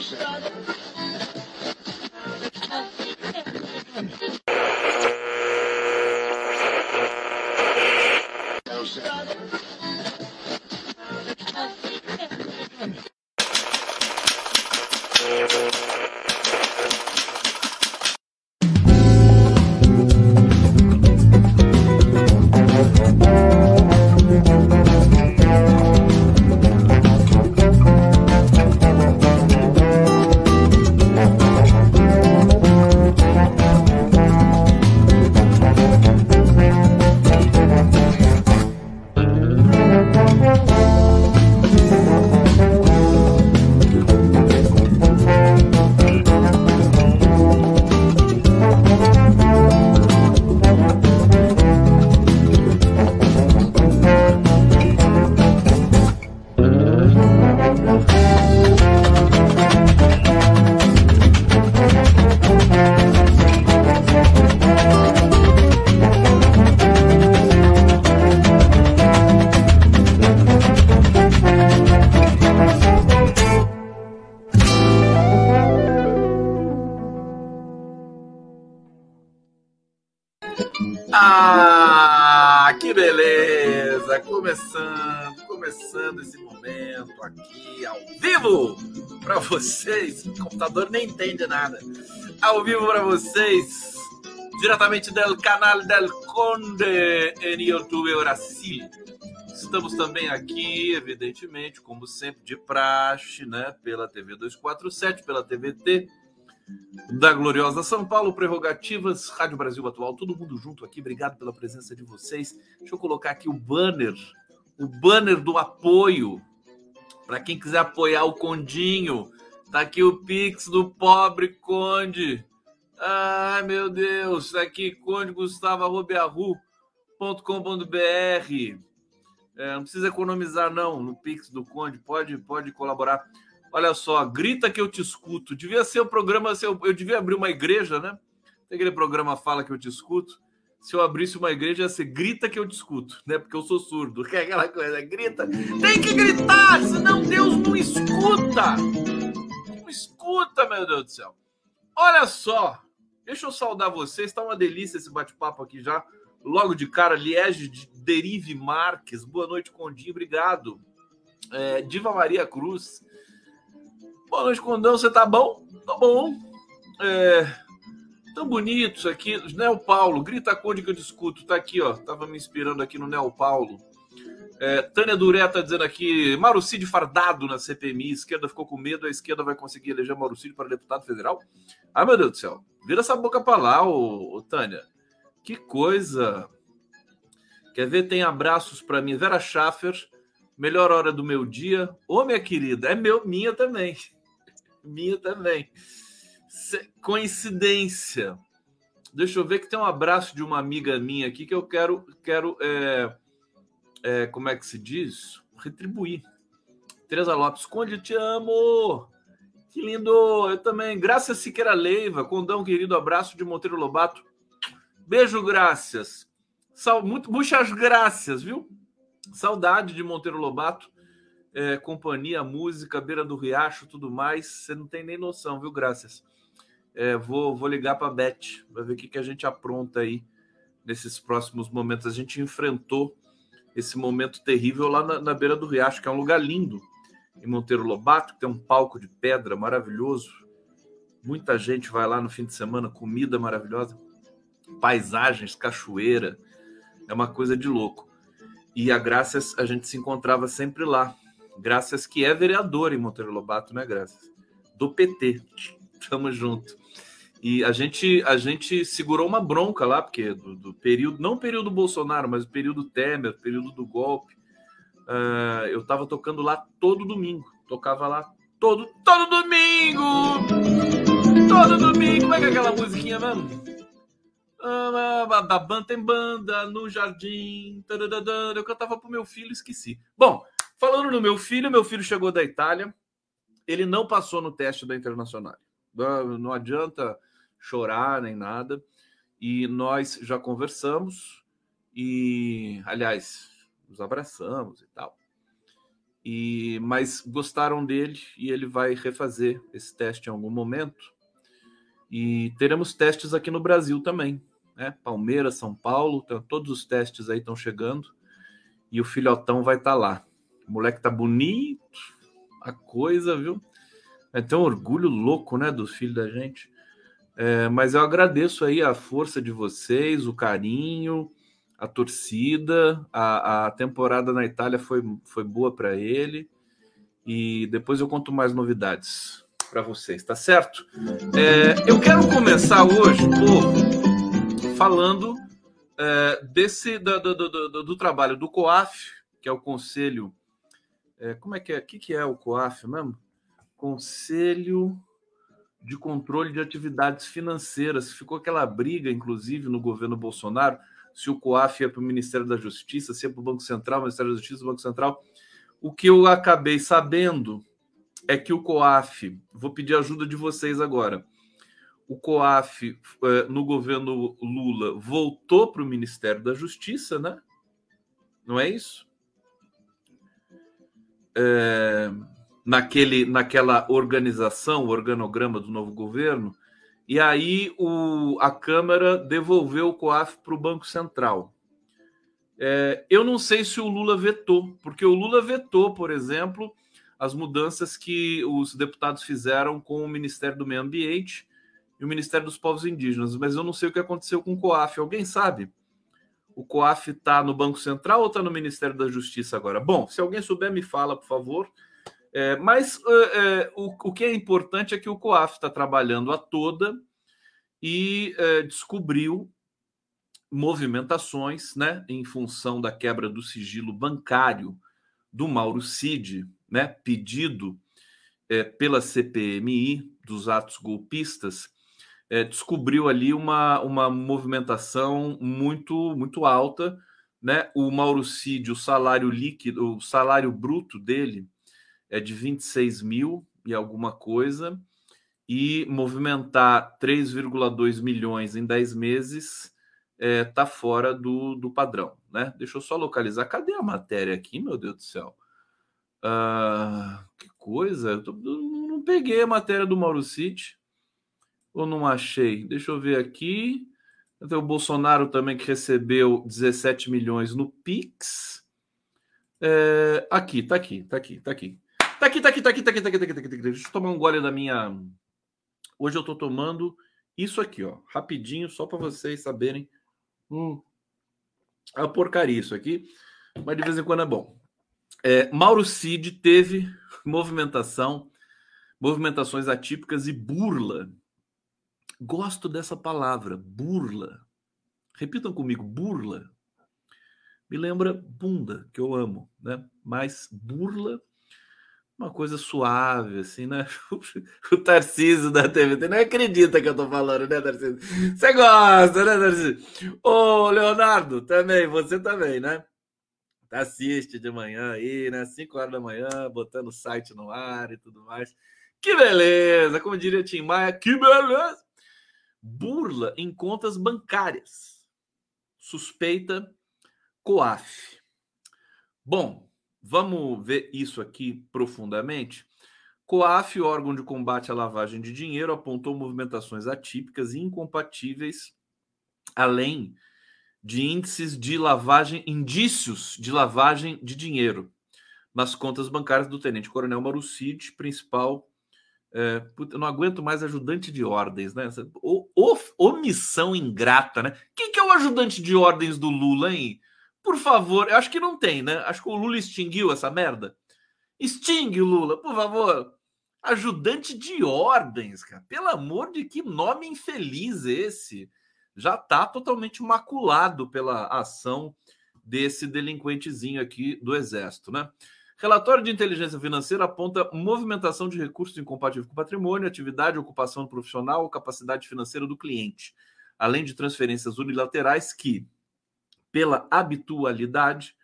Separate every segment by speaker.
Speaker 1: Joseph. Vocês. O computador nem entende nada. Ao vivo para vocês, diretamente do canal del Conde em YouTube Brasil. Estamos também aqui, evidentemente, como sempre, de praxe, né? Pela TV 247, pela TVT da Gloriosa São Paulo, Prerrogativas, Rádio Brasil Atual, todo mundo junto aqui. Obrigado pela presença de vocês. Deixa eu colocar aqui o banner, o banner do apoio para quem quiser apoiar o Condinho, Tá aqui o Pix do pobre Conde. Ai, meu Deus. Tá aqui, Conde Gustavo É, não precisa economizar, não, no Pix do Conde. Pode, pode colaborar. Olha só, grita que eu te escuto. Devia ser o programa, eu, eu devia abrir uma igreja, né? Tem aquele programa Fala que eu te escuto. Se eu abrisse uma igreja, ia ser grita que eu te escuto, né? Porque eu sou surdo. Que é aquela coisa, grita. Tem que gritar, senão Deus não escuta escuta, meu Deus do céu. Olha só, deixa eu saudar vocês. Está uma delícia esse bate-papo aqui já. Logo de cara, Liege de Derive Marques. Boa noite, Condinho. Obrigado. É, Diva Maria Cruz. Boa noite, Condão. Você tá bom? Tá bom. É, tão bonitos aqui. Neo Paulo, grita Conde que eu discuto. Tá aqui, ó. Tava me inspirando aqui no Neo Paulo. É, Tânia Duré está dizendo aqui: Marucide fardado na CPMI, esquerda ficou com medo, a esquerda vai conseguir eleger Marucide para deputado federal? Ah, meu Deus do céu, vira essa boca para lá, ô, ô, Tânia. Que coisa. Quer ver? Tem abraços para mim. Vera Schaffer, melhor hora do meu dia. Ô, minha querida, é meu, minha também. minha também. Coincidência. Deixa eu ver que tem um abraço de uma amiga minha aqui que eu quero, quero é é, como é que se diz? Retribuir. Teresa Lopes, Conde, te amo! Que lindo! Eu também. Graças Siqueira Leiva, Condão, querido abraço de Monteiro Lobato. Beijo, graças. Sal, muito, muitas graças, viu? Saudade de Monteiro Lobato. É, companhia, música, beira do riacho, tudo mais. Você não tem nem noção, viu? Graças. É, vou, vou ligar para a Beth, para ver o que, que a gente apronta aí nesses próximos momentos. A gente enfrentou esse momento terrível lá na, na beira do riacho, que é um lugar lindo, em Monteiro Lobato, que tem um palco de pedra maravilhoso. Muita gente vai lá no fim de semana, comida maravilhosa, paisagens, cachoeira, é uma coisa de louco. E a Graças, a gente se encontrava sempre lá. Graças que é vereador em Monteiro Lobato, né, Graças? Do PT. Tamo junto. E a gente, a gente segurou uma bronca lá, porque do, do período, não período Bolsonaro, mas o período Temer, período do golpe. Uh, eu tava tocando lá todo domingo. Tocava lá todo, todo domingo! Todo domingo! Como é que é aquela musiquinha mesmo? Uh, da banda tem banda no jardim. Eu cantava pro meu filho, esqueci. Bom, falando no meu filho, meu filho chegou da Itália. Ele não passou no teste da Internacional. Não adianta chorar nem nada. E nós já conversamos e, aliás, nos abraçamos e tal. E mas gostaram dele e ele vai refazer esse teste em algum momento. E teremos testes aqui no Brasil também, né? Palmeiras, São Paulo, então, todos os testes aí estão chegando e o filhotão vai estar tá lá. O moleque tá bonito, a coisa, viu? É tão orgulho louco, né, dos filhos da gente. É, mas eu agradeço aí a força de vocês, o carinho, a torcida. A, a temporada na Itália foi, foi boa para ele. E depois eu conto mais novidades para vocês, tá certo? É, eu quero começar hoje, povo, falando é, desse do, do, do, do, trabalho do COAF, que é o Conselho. É, como é que é? O que, que é o COAF mesmo? Conselho de Controle de Atividades Financeiras. Ficou aquela briga, inclusive, no governo Bolsonaro, se o COAF ia para o Ministério da Justiça, se ia para o Banco Central, Ministério da Justiça, Banco Central. O que eu acabei sabendo é que o COAF, vou pedir ajuda de vocês agora. O COAF, eh, no governo Lula, voltou para o Ministério da Justiça, né? Não é isso? É, naquele, naquela organização, o organograma do novo governo, e aí o, a Câmara devolveu o COAF para o Banco Central. É, eu não sei se o Lula vetou, porque o Lula vetou, por exemplo, as mudanças que os deputados fizeram com o Ministério do Meio Ambiente e o Ministério dos Povos Indígenas, mas eu não sei o que aconteceu com o COAF. Alguém sabe? O COAF está no Banco Central ou está no Ministério da Justiça agora? Bom, se alguém souber, me fala, por favor. É, mas é, é o, o, que é importante é que o COAF está trabalhando a toda e é, descobriu movimentações né, em função da quebra do sigilo bancário do Mauro Cid, né, pedido é, pela CPMI dos atos golpistas, é, descobriu ali uma, uma movimentação muito muito alta, né? O Mauro Cid, o salário líquido, o salário bruto dele é de 26 mil e alguma coisa, e movimentar 3,2 milhões em 10 meses está é, tá fora do, do padrão, né? Deixa eu só localizar. Cadê a matéria aqui, meu Deus do céu? Ah, que coisa, eu tô, não peguei a matéria do Mauro City ou não achei? Deixa eu ver aqui. Tem o Bolsonaro também que recebeu 17 milhões no Pix. É, aqui, tá aqui, tá aqui, tá aqui. Tá aqui, tá aqui, tá aqui, tá aqui, tá aqui, tá aqui, tá aqui. Deixa eu tomar um gole da minha. Hoje eu tô tomando isso aqui, ó, rapidinho, só para vocês saberem. Hum, é uma porcaria isso aqui, mas de vez em quando é bom. É, Mauro Cid teve movimentação, movimentações atípicas e burla. Gosto dessa palavra, burla. Repitam comigo, burla. Me lembra bunda, que eu amo, né? Mas burla, uma coisa suave, assim, né? O Tarcísio da TVT não acredita que eu tô falando, né, Tarcísio? Você gosta, né, Tarcísio? Ô, Leonardo, também, você também, né? assiste de manhã aí, né? 5 horas da manhã, botando o site no ar e tudo mais. Que beleza! Como diria Tim Maia, que beleza! Burla em contas bancárias. Suspeita COAF. Bom, vamos ver isso aqui profundamente. COAF, órgão de combate à lavagem de dinheiro, apontou movimentações atípicas e incompatíveis, além de índices de lavagem, indícios de lavagem de dinheiro nas contas bancárias do Tenente Coronel Marucid, principal. É, eu não aguento mais ajudante de ordens, né? O, o, omissão ingrata, né? Quem que é o ajudante de ordens do Lula, hein? Por favor, eu acho que não tem, né? Acho que o Lula extinguiu essa merda. Extingue Lula, por favor. Ajudante de ordens, cara. Pelo amor de que nome infeliz esse já está totalmente maculado pela ação desse delinquentezinho aqui do Exército, né? Relatório de inteligência financeira aponta movimentação de recursos incompatível com patrimônio, atividade, ocupação profissional capacidade financeira do cliente, além de transferências unilaterais que, pela habitualidade,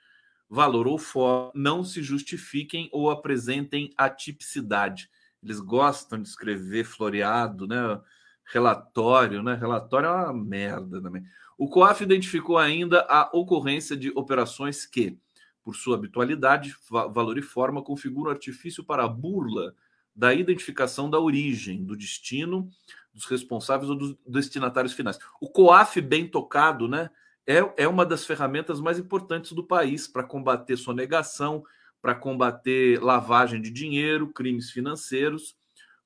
Speaker 1: valor ou forma, não se justifiquem ou apresentem atipicidade. Eles gostam de escrever floreado, né? relatório, né? Relatório é uma merda também. O COAF identificou ainda a ocorrência de operações que, por sua habitualidade, valor e forma, configura o artifício para a burla da identificação da origem, do destino, dos responsáveis ou dos destinatários finais. O COAF bem tocado, né? É, é uma das ferramentas mais importantes do país para combater sonegação, para combater lavagem de dinheiro, crimes financeiros.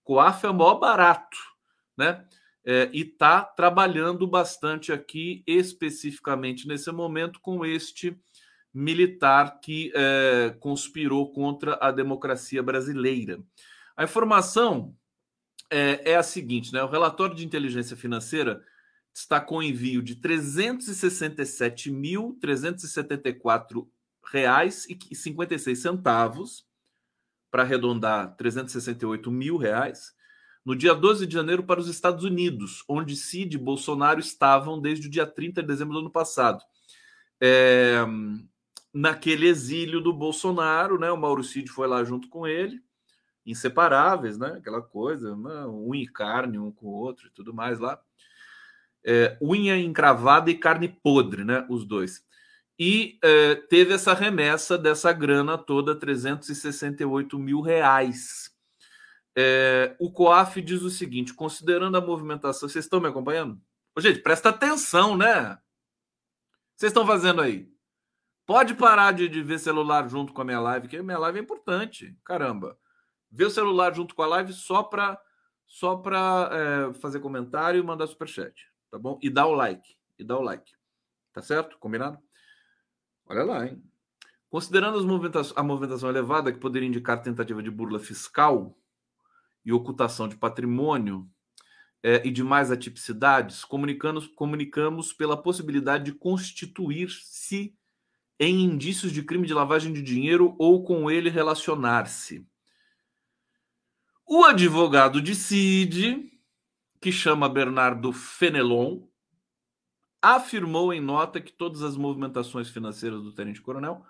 Speaker 1: COAF é o maior barato, né? É, e está trabalhando bastante aqui, especificamente nesse momento, com este militar que é, conspirou contra a democracia brasileira. A informação é, é, a seguinte: né? o relatório de inteligência financeira destacou o envio de 367.374 reais e 56 centavos para arredondar 368 mil reais no dia 12 de janeiro para os Estados Unidos, onde Cid e Bolsonaro estavam desde o dia 30 de dezembro do ano passado. É, naquele exílio do Bolsonaro, né? O Mauro Cid foi lá junto com ele, inseparáveis, né? Aquela coisa, né? unha e carne um com o outro e tudo mais lá. É, unha encravada e carne podre, né? Os dois. E é, teve essa remessa dessa grana toda, 368 mil reais. É, o COAF diz o seguinte: considerando a movimentação, vocês estão me acompanhando? Ô, gente, presta atenção, né? Vocês estão fazendo aí? Pode parar de, de, ver celular junto com a minha live, que a minha live é importante. Caramba. Ver o celular junto com a live só para só para é, fazer comentário e mandar superchat, tá bom? E dar o like. E dar o like. Tá certo? Combinado? Olha lá, hein? Considerando a movimentação elevada que poderia indicar tentativa de burla fiscal e ocultação de patrimônio é, e demais atipicidades, comunicamos, comunicamos pela possibilidade de constituir-se em indícios de crime de lavagem de dinheiro ou com ele relacionar-se. O advogado de Cid, que chama Bernardo Fenelon, afirmou em nota que todas as movimentações financeiras do tenente coronel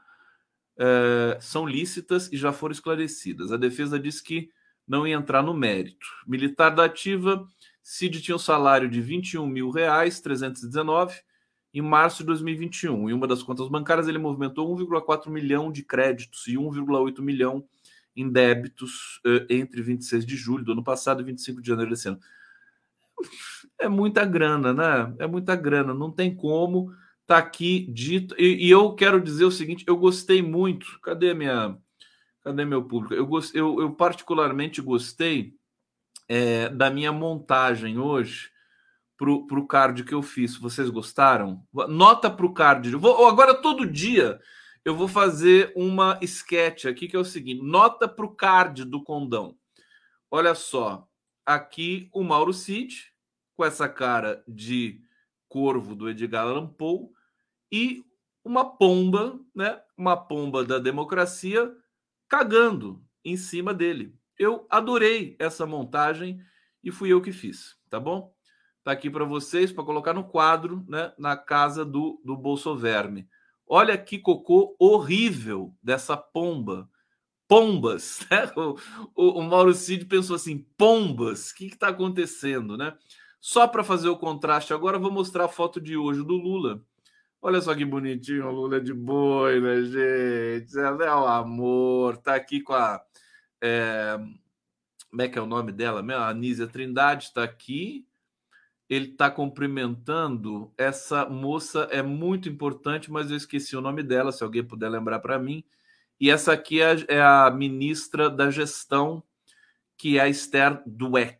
Speaker 1: eh, são lícitas e já foram esclarecidas. A defesa diz que não ia entrar no mérito. Militar da ativa, Cid tinha um salário de 21 mil reais, 319 em março de 2021. Em uma das contas bancárias, ele movimentou 1,4 milhão de créditos e 1,8 milhão em débitos uh, entre 26 de julho do ano passado e 25 de janeiro desse ano. É muita grana, né? É muita grana, não tem como. Tá aqui dito. E, e eu quero dizer o seguinte: eu gostei muito. Cadê minha. Cadê meu público? Eu, gost, eu, eu particularmente gostei é, da minha montagem hoje para o card que eu fiz. Vocês gostaram? Nota para o card. Vou, agora, todo dia, eu vou fazer uma sketch aqui que é o seguinte: nota para o card do condão. Olha só, aqui o Mauro Cid, com essa cara de corvo do Edgar Allan Poe, e uma pomba, né? Uma pomba da democracia cagando em cima dele. Eu adorei essa montagem e fui eu que fiz, tá bom? Tá aqui para vocês, para colocar no quadro, né, na casa do, do Bolsoverme. Olha que cocô horrível dessa pomba. Pombas, né? O, o, o Mauro Cid pensou assim: pombas, o que está acontecendo, né? Só para fazer o contraste, agora vou mostrar a foto de hoje do Lula. Olha só que bonitinho o Lula de boi, né, gente? É, é o amor. Tá aqui com a. É, como é que é o nome dela? A Anísia Trindade está aqui ele está cumprimentando essa moça, é muito importante, mas eu esqueci o nome dela, se alguém puder lembrar para mim. E essa aqui é, é, a ministra da gestão, que é a Esther Dweck.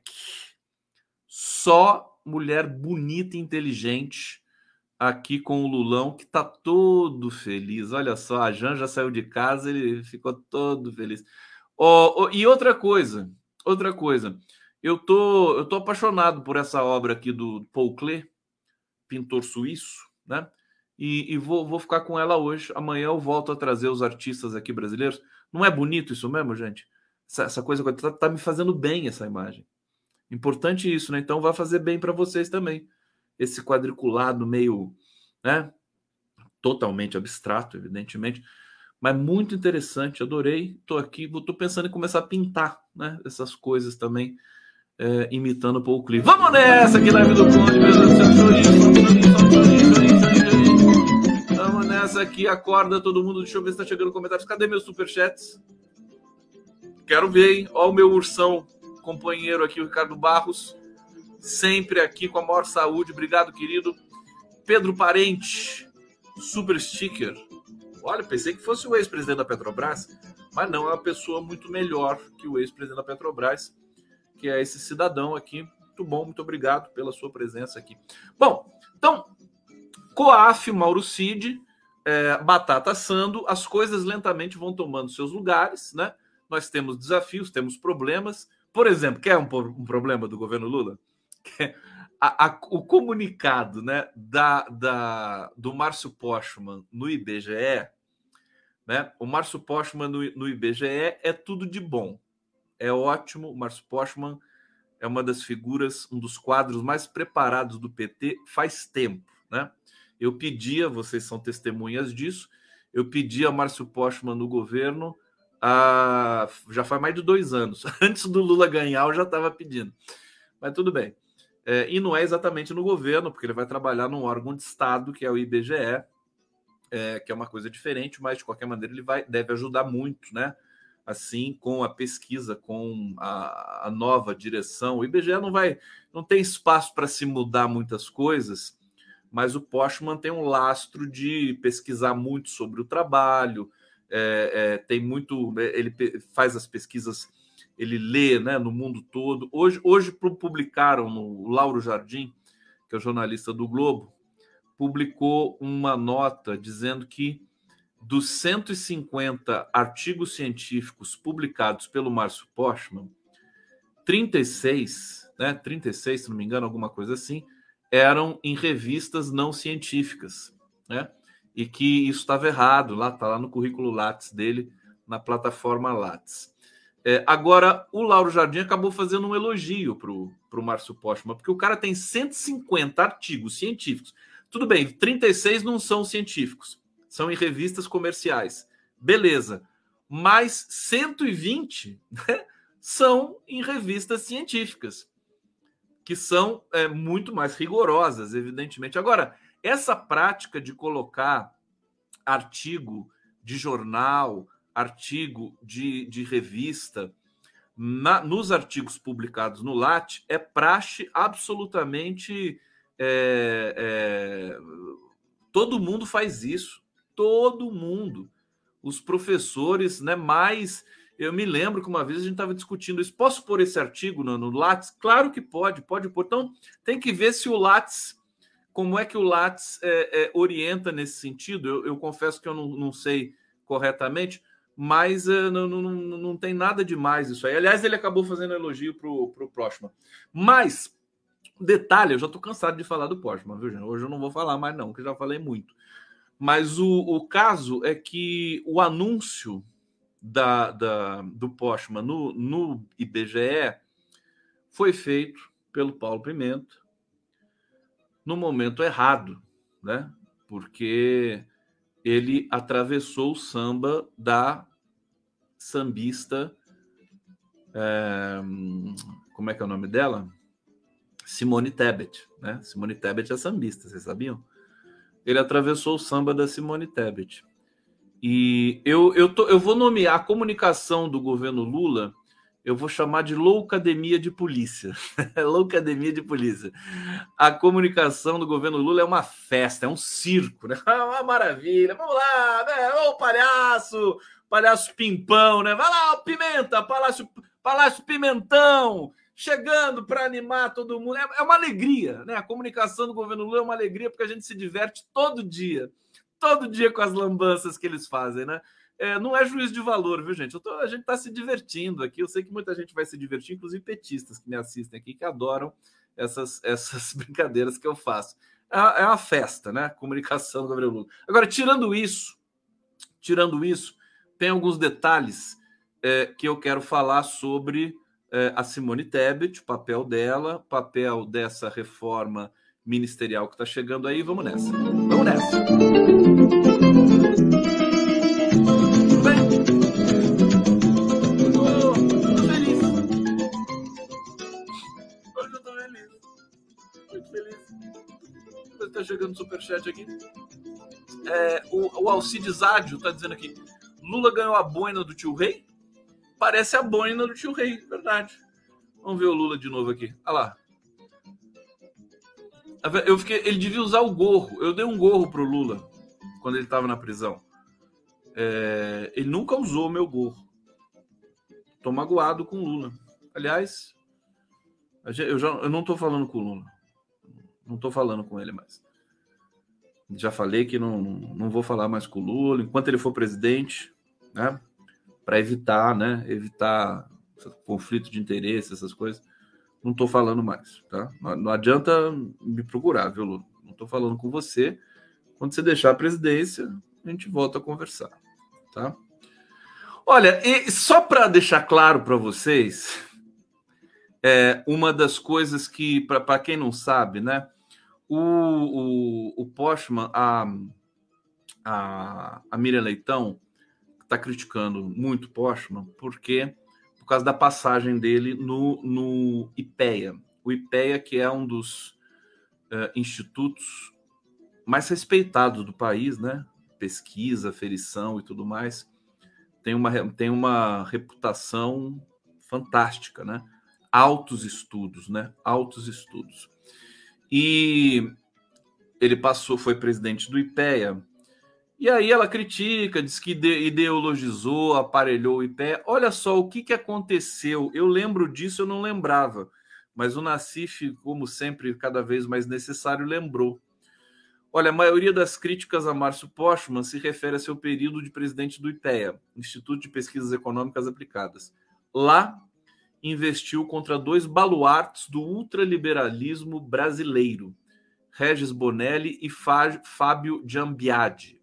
Speaker 1: Só mulher bonita e inteligente aqui com o Lulão, que está todo feliz. Olha só, a Jan já saiu de casa, ele ficou todo feliz. Oh, oh, e outra coisa, outra coisa. Eu tô, eu tô apaixonado por essa obra aqui do Paul Klee, pintor suíço, né? E, e vou, vou ficar com ela hoje. Amanhã eu volto a trazer os artistas aqui brasileiros. Não é bonito isso mesmo, gente? Essa, essa coisa tá, tá me fazendo bem essa imagem. Importante isso, né? Então vai fazer bem para vocês também. Esse quadriculado meio, né? Totalmente abstrato, evidentemente, mas muito interessante. Adorei. Estou aqui, estou pensando em começar a pintar, né? Essas coisas também é, imitando o Paul Cliff. Vamos nessa, live do Conde, meu Deus do céu, Vamos nessa aqui, acorda todo mundo. Deixa eu ver se tá chegando comentários. Cadê meus superchats? Quero ver, hein? Ó, o meu ursão companheiro aqui, o Ricardo Barros. Sempre aqui com a maior saúde. Obrigado, querido. Pedro Parente, super sticker. Olha, pensei que fosse o ex-presidente da Petrobras, mas não, é uma pessoa muito melhor que o ex-presidente da Petrobras, que é esse cidadão aqui. Muito bom, muito obrigado pela sua presença aqui. Bom, então, Coaf, Mauro Cid, é, batata assando, as coisas lentamente vão tomando seus lugares, né? Nós temos desafios, temos problemas. Por exemplo, quer um, um problema do governo Lula? A, a, o comunicado né, da, da, do Márcio Postman no IBGE, né? O Márcio Postman no, no IBGE é tudo de bom. É ótimo. O Márcio Postman é uma das figuras, um dos quadros mais preparados do PT faz tempo, né? Eu pedia, vocês são testemunhas disso, eu pedi a Márcio Postman no governo já faz mais de dois anos. Antes do Lula ganhar, eu já estava pedindo. Mas tudo bem. É, e não é exatamente no governo, porque ele vai trabalhar num órgão de Estado, que é o IBGE, é, que é uma coisa diferente, mas de qualquer maneira ele vai, deve ajudar muito, né? Assim, com a pesquisa, com a, a nova direção. O IBGE não vai, não tem espaço para se mudar muitas coisas mas o Postman tem um lastro de pesquisar muito sobre o trabalho, é, é, tem muito, ele faz as pesquisas, ele lê né, no mundo todo. Hoje, hoje publicaram no Lauro Jardim, que é o jornalista do Globo, publicou uma nota dizendo que dos 150 artigos científicos publicados pelo Márcio Postman, 36, né, 36, se não me engano, alguma coisa assim, eram em revistas não científicas, né? E que isso estava errado, lá está lá no currículo Lattes dele, na plataforma Lattes. É, agora, o Lauro Jardim acabou fazendo um elogio para o Márcio Postman, porque o cara tem 150 artigos científicos. Tudo bem, 36 não são científicos, são em revistas comerciais. Beleza. Mas 120 né, são em revistas científicas que são é, muito mais rigorosas, evidentemente. Agora, essa prática de colocar artigo de jornal, artigo de, de revista, na, nos artigos publicados no LAT, é praxe absolutamente. É, é, todo mundo faz isso. Todo mundo. Os professores né, mais eu me lembro que uma vez a gente estava discutindo isso. Posso pôr esse artigo no, no Lattes? Claro que pode, pode pôr. Então, tem que ver se o Lattes, como é que o Lattes é, é, orienta nesse sentido. Eu, eu, confesso que eu não, não sei corretamente, mas é, não, não, não tem nada demais isso aí. Aliás, ele acabou fazendo elogio para o Proxima. Mas, detalhe, eu já estou cansado de falar do Proxima, viu, gente? Hoje eu não vou falar mais, não, que já falei muito. Mas o, o caso é que o anúncio da, da, do Postman no, no IBGE foi feito pelo Paulo Pimenta no momento errado, né? Porque ele atravessou o samba da sambista. É, como é que é o nome dela? Simone Tebet, né? Simone Tebet é sambista, vocês sabiam? Ele atravessou o samba da Simone Tebet. E eu, eu, tô, eu vou nomear a comunicação do governo Lula, eu vou chamar de loucademia de polícia. loucademia de polícia. A comunicação do governo Lula é uma festa, é um circo, né? É uma maravilha. Vamos lá, né? Ô palhaço, palhaço pimpão, né? Vai lá, o Pimenta, Palácio, Palácio Pimentão, chegando para animar todo mundo. É, é uma alegria, né? A comunicação do governo Lula é uma alegria porque a gente se diverte todo dia todo dia com as lambanças que eles fazem, né? É, não é juízo de valor, viu, gente? Tô, a gente está se divertindo aqui. Eu sei que muita gente vai se divertir, inclusive petistas que me assistem aqui, que adoram essas, essas brincadeiras que eu faço. É, é uma festa, né? Comunicação do Gabriel Lula. Agora, tirando isso, tirando isso, tem alguns detalhes é, que eu quero falar sobre é, a Simone Tebet, o papel dela, papel dessa reforma ministerial que está chegando aí. Vamos nessa. Vamos nessa. Está chegando superchat aqui. É, o, o Alcides Ádio está dizendo aqui: Lula ganhou a boina do tio Rei? Parece a boina do tio Rei, verdade. Vamos ver o Lula de novo aqui. Olha lá. Eu fiquei, ele devia usar o gorro. Eu dei um gorro pro Lula quando ele estava na prisão. É, ele nunca usou meu gorro. Tô magoado com o Lula. Aliás, eu, já, eu não tô falando com o Lula. Não tô falando com ele mais. Já falei que não, não vou falar mais com o Lula enquanto ele for presidente, né? Para evitar, né? Evitar conflito de interesse, essas coisas. Não tô falando mais, tá? Não, adianta me procurar, viu, Lula? Não tô falando com você. Quando você deixar a presidência, a gente volta a conversar, tá? Olha, só para deixar claro para vocês, é uma das coisas que, para quem não sabe, né? O, o, o Postman, a, a, a Miriam Leitão, está criticando muito o Postman, porque por causa da passagem dele no, no IPEA. O IPEA, que é um dos uh, institutos mais respeitados do país, né? Pesquisa, ferição e tudo mais tem uma, tem uma reputação fantástica, né? Altos estudos, né? Altos estudos. E ele passou, foi presidente do IPEA. E aí ela critica, diz que ideologizou, aparelhou o IPEA. Olha só o que, que aconteceu. Eu lembro disso, eu não lembrava. Mas o Nassif, como sempre, cada vez mais necessário, lembrou. Olha, a maioria das críticas a Márcio Postman se refere a seu período de presidente do IPEA, Instituto de Pesquisas Econômicas Aplicadas. Lá, investiu contra dois baluartes do ultraliberalismo brasileiro, Regis Bonelli e Fábio Giambiadi.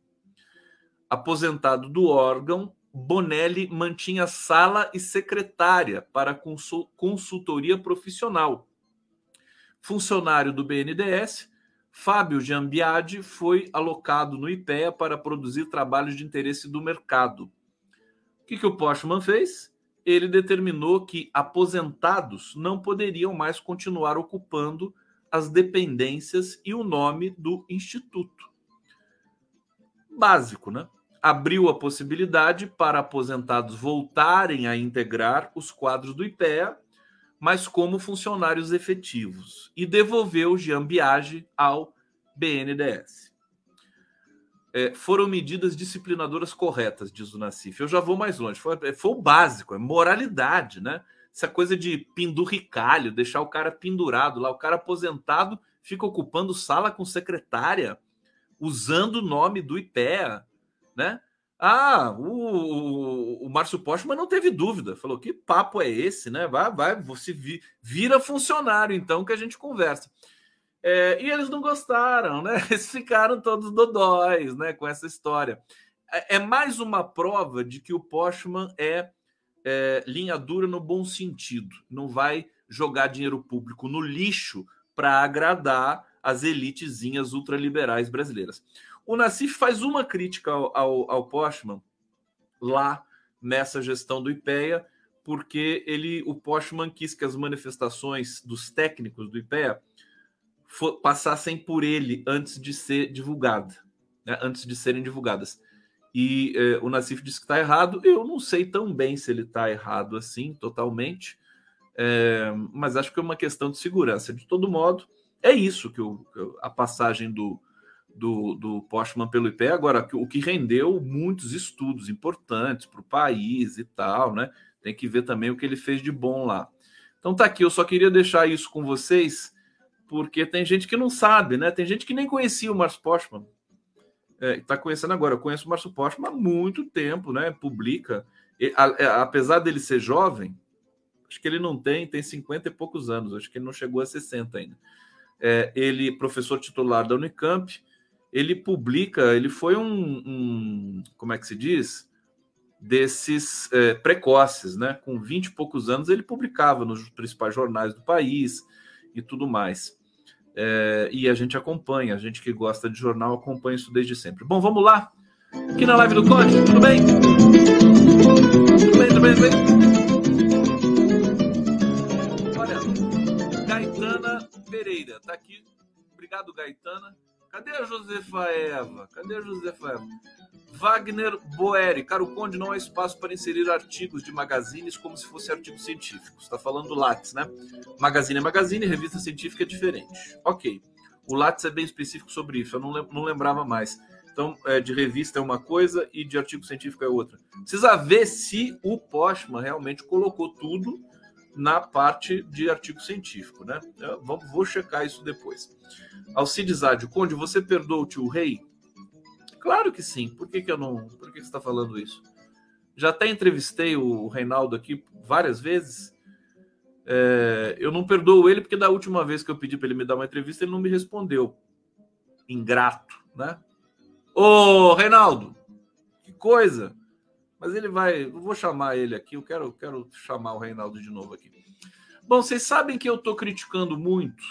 Speaker 1: Aposentado do órgão, Bonelli mantinha sala e secretária para consultoria profissional. Funcionário do BNDES, Fábio Giambiadi foi alocado no IPEA para produzir trabalhos de interesse do mercado. O que, que o Postman fez? Ele determinou que aposentados não poderiam mais continuar ocupando as dependências e o nome do instituto. Básico, né? Abriu a possibilidade para aposentados voltarem a integrar os quadros do IPEA mas como funcionários efetivos, e devolveu Jean Biagi ao BNDES. É, foram medidas disciplinadoras corretas, diz o Nassif. Eu já vou mais longe. Foi, é, foi o básico, é moralidade, né? Essa coisa de penduricalho, deixar o cara pendurado lá, o cara aposentado fica ocupando sala com secretária, usando o nome do IPEA, né? Ah, o, o, Márcio Postman não teve dúvida. Falou: que papo é esse, né? Vai, vai, você vira funcionário, então, que a gente conversa. É, e eles não gostaram, né? Eles ficaram todos dodóis, né? Com essa história. É, é mais uma prova de que o Postman é, é linha dura no bom sentido. Não vai jogar dinheiro público no lixo para agradar as elitezinhas ultraliberais brasileiras. O Nassif faz uma crítica ao, ao, ao Postman lá nessa gestão do IPEA, porque ele, o Postman quis que as manifestações dos técnicos do IPEA for, passassem por ele antes de ser divulgada, né, antes de serem divulgadas. E eh, o Nassif disse que está errado. Eu não sei tão bem se ele está errado assim, totalmente, é, mas acho que é uma questão de segurança. De todo modo, é isso que a passagem do, do, do Postman pelo IP. Agora, o que rendeu muitos estudos importantes para o país e tal, né? Tem que ver também o que ele fez de bom lá. Então tá aqui, eu só queria deixar isso com vocês, porque tem gente que não sabe, né? Tem gente que nem conhecia o Márcio Postman. É, tá conhecendo agora. Eu conheço o Márcio Postman há muito tempo, né? Publica. E, a, a, é, apesar dele ser jovem, acho que ele não tem, tem 50 e poucos anos, acho que ele não chegou a 60 ainda. É, ele, professor titular da Unicamp, ele publica, ele foi um, um como é que se diz? Desses é, precoces, né? Com 20 e poucos anos, ele publicava nos principais jornais do país e tudo mais. É, e a gente acompanha, a gente que gosta de jornal acompanha isso desde sempre. Bom, vamos lá. Aqui na live do Conde, tudo bem? Tudo bem, tudo bem, tudo bem? Olha, Gaetana Pereira, tá aqui. Obrigado, Gaetana Cadê a Josefa Eva? Cadê a Josefa Eva? Wagner Boeri. Caro Conde, não há espaço para inserir artigos de magazines como se fosse artigo científico. Está falando do Lattes, né? Magazine é magazine, revista científica é diferente. Ok. O Lattes é bem específico sobre isso, eu não, não lembrava mais. Então, é, de revista é uma coisa e de artigo científico é outra. Precisa ver se o Postman realmente colocou tudo na parte de artigo científico, né? Eu, vou checar isso depois. Alcides Ádio, Conde, você perdoa o tio Rei? Claro que sim. Por que, que eu não. Por que, que você está falando isso? Já até entrevistei o Reinaldo aqui várias vezes. É, eu não perdoo ele porque da última vez que eu pedi para ele me dar uma entrevista, ele não me respondeu. Ingrato, né? Ô, Reinaldo, que coisa! Mas ele vai. Eu vou chamar ele aqui. Eu quero, quero chamar o Reinaldo de novo aqui. Bom, vocês sabem que eu estou criticando muito,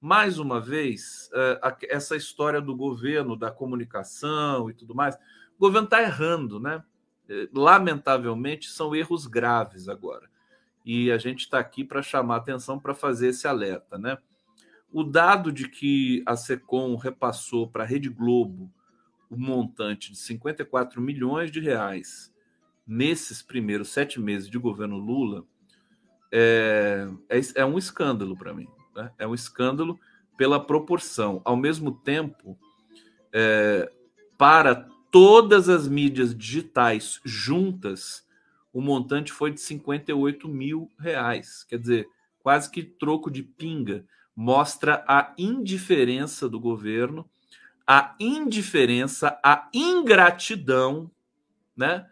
Speaker 1: mais uma vez, é, essa história do governo, da comunicação e tudo mais. O governo está errando, né? É, lamentavelmente, são erros graves agora. E a gente está aqui para chamar atenção para fazer esse alerta, né? O dado de que a SECOM repassou para a Rede Globo o montante de 54 milhões de reais nesses primeiros sete meses de governo Lula é, é, é um escândalo para mim. Né? É um escândalo pela proporção. Ao mesmo tempo, é, para todas as mídias digitais juntas, o montante foi de 58 mil reais. Quer dizer, quase que troco de pinga. Mostra a indiferença do governo a indiferença, a ingratidão né,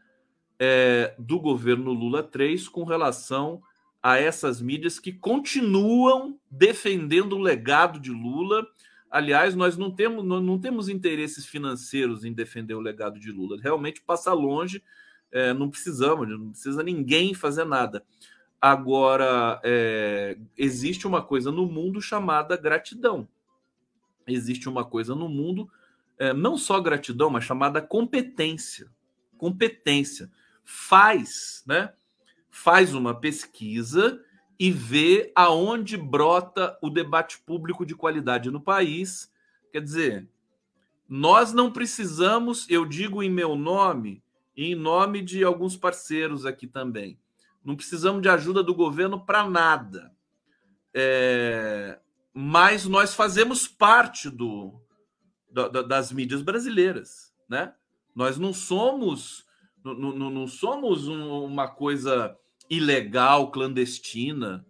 Speaker 1: é, do governo Lula 3 com relação a essas mídias que continuam defendendo o legado de Lula. Aliás, nós não temos, não temos interesses financeiros em defender o legado de Lula. Realmente passa longe, é, não precisamos, não precisa ninguém fazer nada. Agora, é, existe uma coisa no mundo chamada gratidão existe uma coisa no mundo, é, não só gratidão, mas chamada competência. Competência. Faz, né? Faz uma pesquisa e vê aonde brota o debate público de qualidade no país. Quer dizer, nós não precisamos, eu digo em meu nome e em nome de alguns parceiros aqui também, não precisamos de ajuda do governo para nada. É, mas nós fazemos parte do, da, das mídias brasileiras, né? Nós não somos não, não, não somos um, uma coisa ilegal, clandestina.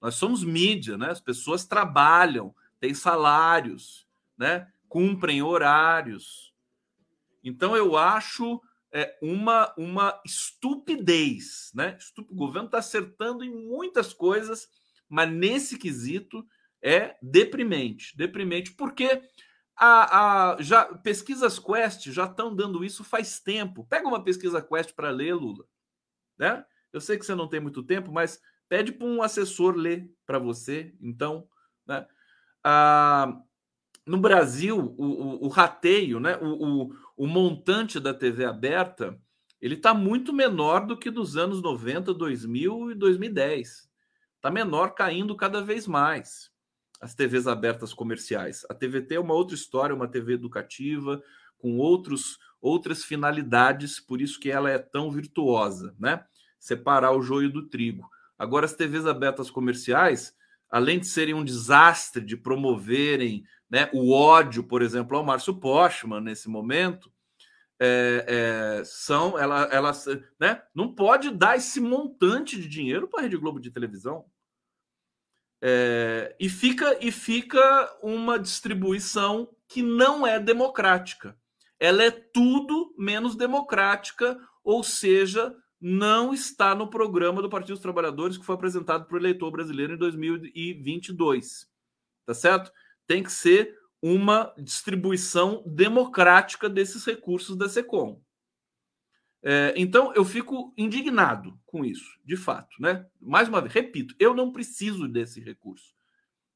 Speaker 1: Nós somos mídia, né? As pessoas trabalham, têm salários, né? Cumprem horários. Então eu acho é, uma uma estupidez, né? O governo está acertando em muitas coisas, mas nesse quesito é deprimente, deprimente, porque a, a, já pesquisas Quest já estão dando isso faz tempo. Pega uma pesquisa Quest para ler, Lula, né? Eu sei que você não tem muito tempo, mas pede para um assessor ler para você. Então, né? Ah, no Brasil, o, o, o rateio, né? O, o, o montante da TV aberta, ele está muito menor do que dos anos 90, 2000 e 2010. Está menor, caindo cada vez mais as TVs abertas comerciais. A TVT é uma outra história, uma TV educativa, com outros, outras finalidades, por isso que ela é tão virtuosa, né? Separar o joio do trigo. Agora, as TVs abertas comerciais, além de serem um desastre, de promoverem né, o ódio, por exemplo, ao Márcio Postman nesse momento, é, é, são ela, ela né, não pode dar esse montante de dinheiro para a Rede Globo de televisão. É, e, fica, e fica uma distribuição que não é democrática. Ela é tudo menos democrática, ou seja, não está no programa do Partido dos Trabalhadores que foi apresentado para o eleitor brasileiro em 2022. Tá certo? Tem que ser uma distribuição democrática desses recursos da SECOM. É, então eu fico indignado com isso, de fato, né? Mais uma vez, repito, eu não preciso desse recurso.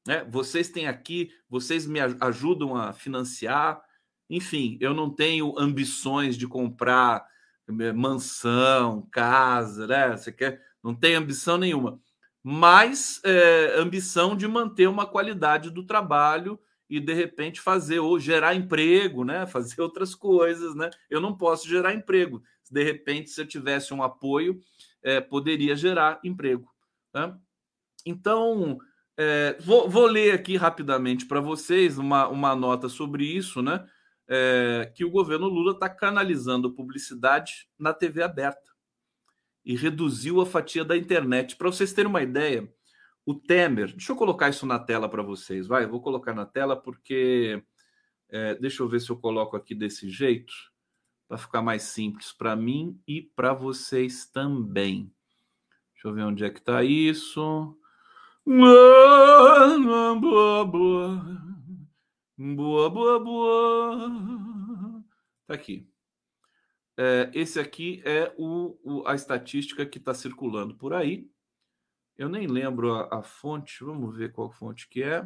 Speaker 1: Né? Vocês têm aqui, vocês me ajudam a financiar. Enfim, eu não tenho ambições de comprar é, mansão, casa, né? Você quer? Não tem ambição nenhuma, mas é, ambição de manter uma qualidade do trabalho e de repente fazer ou gerar emprego, né? Fazer outras coisas, né? Eu não posso gerar emprego. De repente, se eu tivesse um apoio, é, poderia gerar emprego. Né? Então, é, vou, vou, ler aqui rapidamente para vocês uma, uma nota sobre isso, né? É, que o governo Lula está canalizando publicidade na TV aberta e reduziu a fatia da internet. Para vocês terem uma ideia, o Temer, deixa eu colocar isso na tela para vocês, vai, eu vou colocar na tela porque é, deixa eu ver se eu coloco aqui desse jeito para ficar mais simples para mim e para vocês também. Deixa eu ver onde é que está isso. Boa, boa, boa, boa. Tá aqui. É, esse aqui é o, o a estatística que está circulando por aí. Eu nem lembro a, a, fonte, vamos ver qual fonte que é.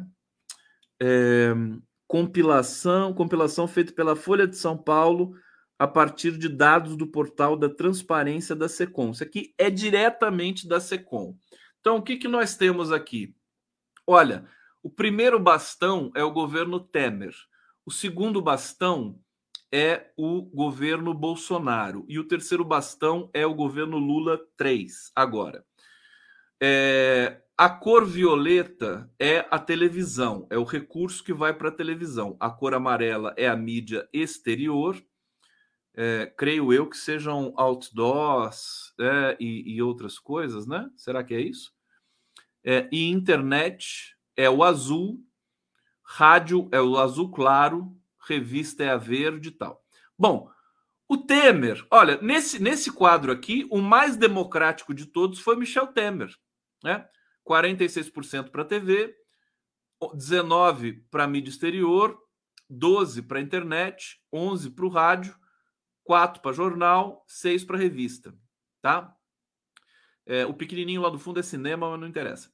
Speaker 1: é. Compilação, compilação feita pela Folha de São Paulo a partir de dados do portal da transparência da Secom. Isso aqui é diretamente da Secom. Então, o que, que nós temos aqui? Olha, o primeiro bastão é o governo Temer. O segundo bastão é o governo Bolsonaro. E o terceiro bastão é o governo Lula 3, agora. É, a cor violeta é a televisão, é o recurso que vai para a televisão. A cor amarela é a mídia exterior. É, creio eu que sejam outdoors é, e, e, outras coisas, né? Será que é isso? É, e internet é o azul, rádio é o azul claro, revista é a verde e tal. Bom, o Temer, olha, nesse, nesse quadro aqui, o mais democrático de todos foi Michel Temer, né? 46% para a TV, 19% para a mídia exterior, 12% para a internet, 11% para o rádio, 4% para jornal, 6% para revista, tá? É, o pequenininho lá do fundo é cinema, mas não interessa.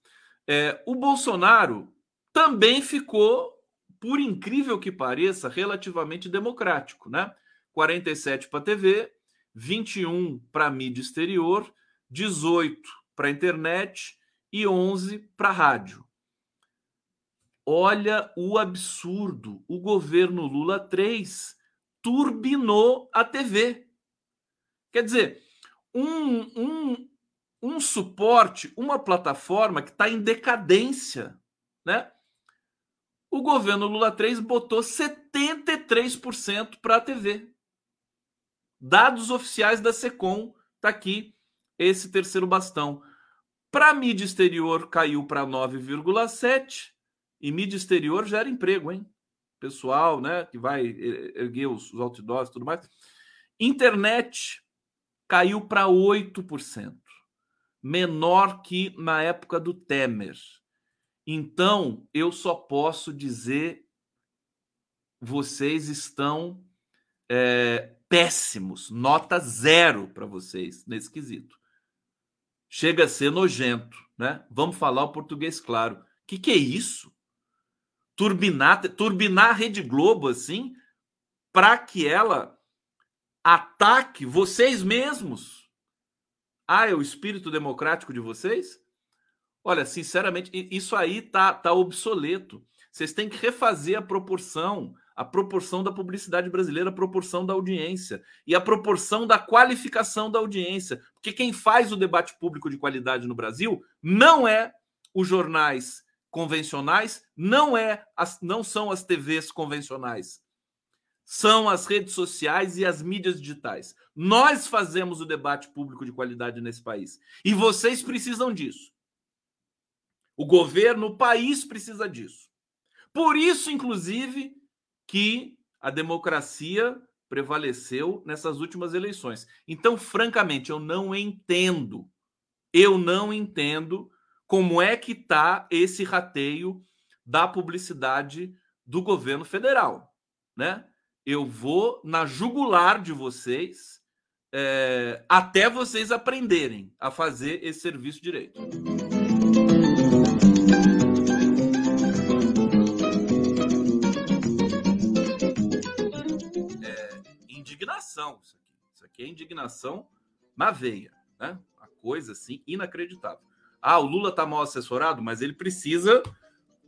Speaker 1: É, o Bolsonaro também ficou por incrível que pareça, relativamente democrático, né? 47 para TV, 21 para mídia exterior, 18 para internet e 11 para rádio. Olha o absurdo. O governo Lula 3 turbinou a TV. Quer dizer, um, um, um suporte, uma plataforma que está em decadência, né? o governo Lula 3 botou 73% para a TV. Dados oficiais da Secom, tá aqui esse terceiro bastão. Para mídia exterior caiu para 9,7 e mídia exterior gera emprego, hein? Pessoal, né, que vai erguer os, os outdoors e tudo mais. Internet caiu para 8%, menor que na época do Temer. Então, eu só posso dizer: vocês estão é, péssimos, nota zero para vocês nesse quesito. Chega a ser nojento, né? Vamos falar o português claro. O que, que é isso? Turbinar, turbinar a Rede Globo assim, para que ela ataque vocês mesmos. Ah, é o espírito democrático de vocês? Olha, sinceramente, isso aí tá, tá obsoleto. Vocês têm que refazer a proporção, a proporção da publicidade brasileira, a proporção da audiência e a proporção da qualificação da audiência. Porque quem faz o debate público de qualidade no Brasil não é os jornais convencionais, não é as, não são as TVs convencionais. São as redes sociais e as mídias digitais. Nós fazemos o debate público de qualidade nesse país. E vocês precisam disso. O governo, o país precisa disso. Por isso, inclusive, que a democracia prevaleceu nessas últimas eleições. Então, francamente, eu não entendo, eu não entendo como é que está esse rateio da publicidade do governo federal, né? Eu vou na jugular de vocês é, até vocês aprenderem a fazer esse serviço direito. indignação. Isso aqui, isso aqui é indignação na veia, né? Uma coisa assim inacreditável. Ah, o Lula está mal assessorado, mas ele precisa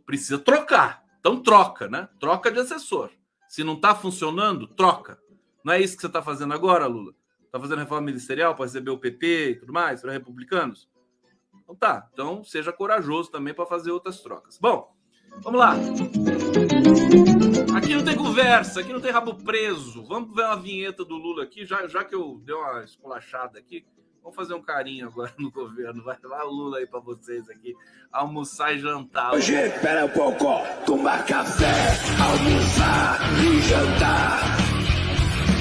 Speaker 1: precisa trocar, Então troca, né? Troca de assessor. Se não está funcionando, troca. Não é isso que você está fazendo agora, Lula? Está fazendo reforma ministerial para receber o PP e tudo mais, para republicanos? Então tá. Então seja corajoso também para fazer outras trocas. Bom, vamos lá. Aqui não tem conversa, aqui não tem rabo preso. Vamos ver uma vinheta do Lula aqui, já, já que eu dei uma esculachada aqui. Vamos fazer um carinho agora no governo. Vai lá o Lula aí para vocês aqui. Almoçar e jantar.
Speaker 2: Hoje, espera um pouco. Tomar café, almoçar e jantar.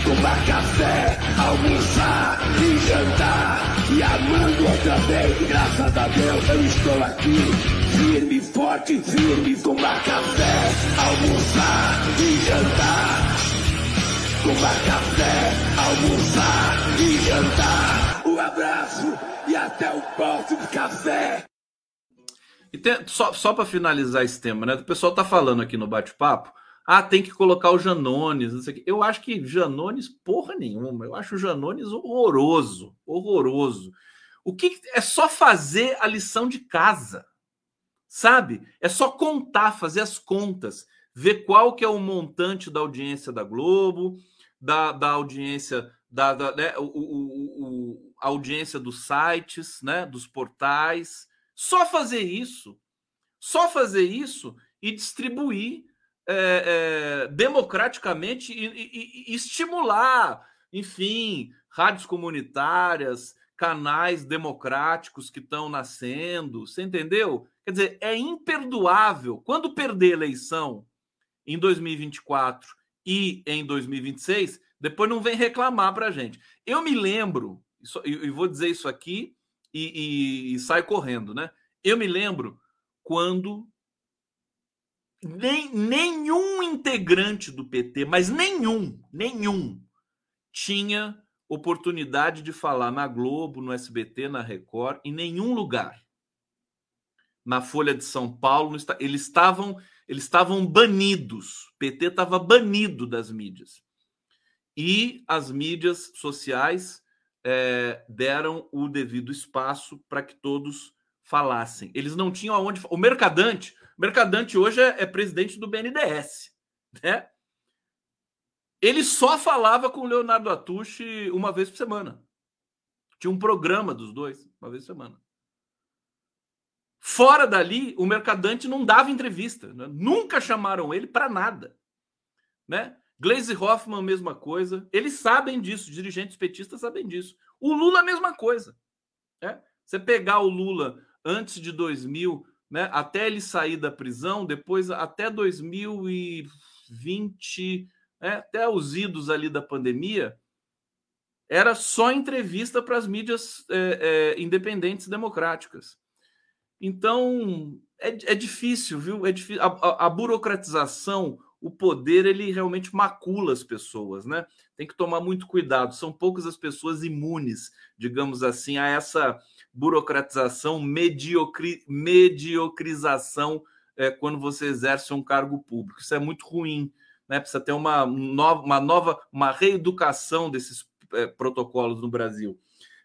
Speaker 2: Tomar café, almoçar e jantar. E amando outra vez, graças a Deus eu estou aqui. Firme, forte, firme. Tomar café, almoçar e jantar. Tomar café, almoçar e jantar. Abraço e até o próximo café.
Speaker 1: E tem, só só para finalizar esse tema, né? O pessoal tá falando aqui no bate-papo. Ah, tem que colocar o Janones. Não sei o. Eu acho que Janones, porra nenhuma. Eu acho o Janones horroroso. Horroroso. O que é só fazer a lição de casa, sabe? É só contar, fazer as contas, ver qual que é o montante da audiência da Globo, da, da audiência da, da né, o, o, o, a audiência dos sites, né, dos portais. Só fazer isso, só fazer isso e distribuir é, é, democraticamente e, e, e, estimular, enfim, rádios comunitárias, canais democráticos que estão nascendo, você entendeu? Quer dizer, é imperdoável. Quando perder a eleição em 2024 e em 2026, depois não vem reclamar para gente. Eu me lembro, e vou dizer isso aqui e, e, e sai correndo, né? Eu me lembro quando nem, nenhum integrante do PT, mas nenhum, nenhum, tinha oportunidade de falar na Globo, no SBT, na Record, em nenhum lugar. Na Folha de São Paulo, eles estavam, eles estavam banidos. O PT estava banido das mídias e as mídias sociais é, deram o devido espaço para que todos falassem. Eles não tinham aonde. O Mercadante, o Mercadante hoje é, é presidente do BNDES, né? Ele só falava com o Leonardo Atushi uma vez por semana. Tinha um programa dos dois, uma vez por semana. Fora dali, o Mercadante não dava entrevista. Né? Nunca chamaram ele para nada. Né? Glaze Hoffman, mesma coisa. Eles sabem disso, dirigentes petistas sabem disso. O Lula, mesma coisa. Né? Você pegar o Lula antes de 2000, né, até ele sair da prisão, depois até 2020, né, até os idos ali da pandemia, era só entrevista para as mídias é, é, independentes democráticas. Então, é, é difícil, viu? É difícil. A, a, a burocratização, o poder ele realmente macula as pessoas, né? Tem que tomar muito cuidado. São poucas as pessoas imunes, digamos assim, a essa burocratização, mediocri, mediocrização é, quando você exerce um cargo público. Isso é muito ruim, né? Precisa ter uma nova, uma nova, uma reeducação desses é, protocolos no Brasil.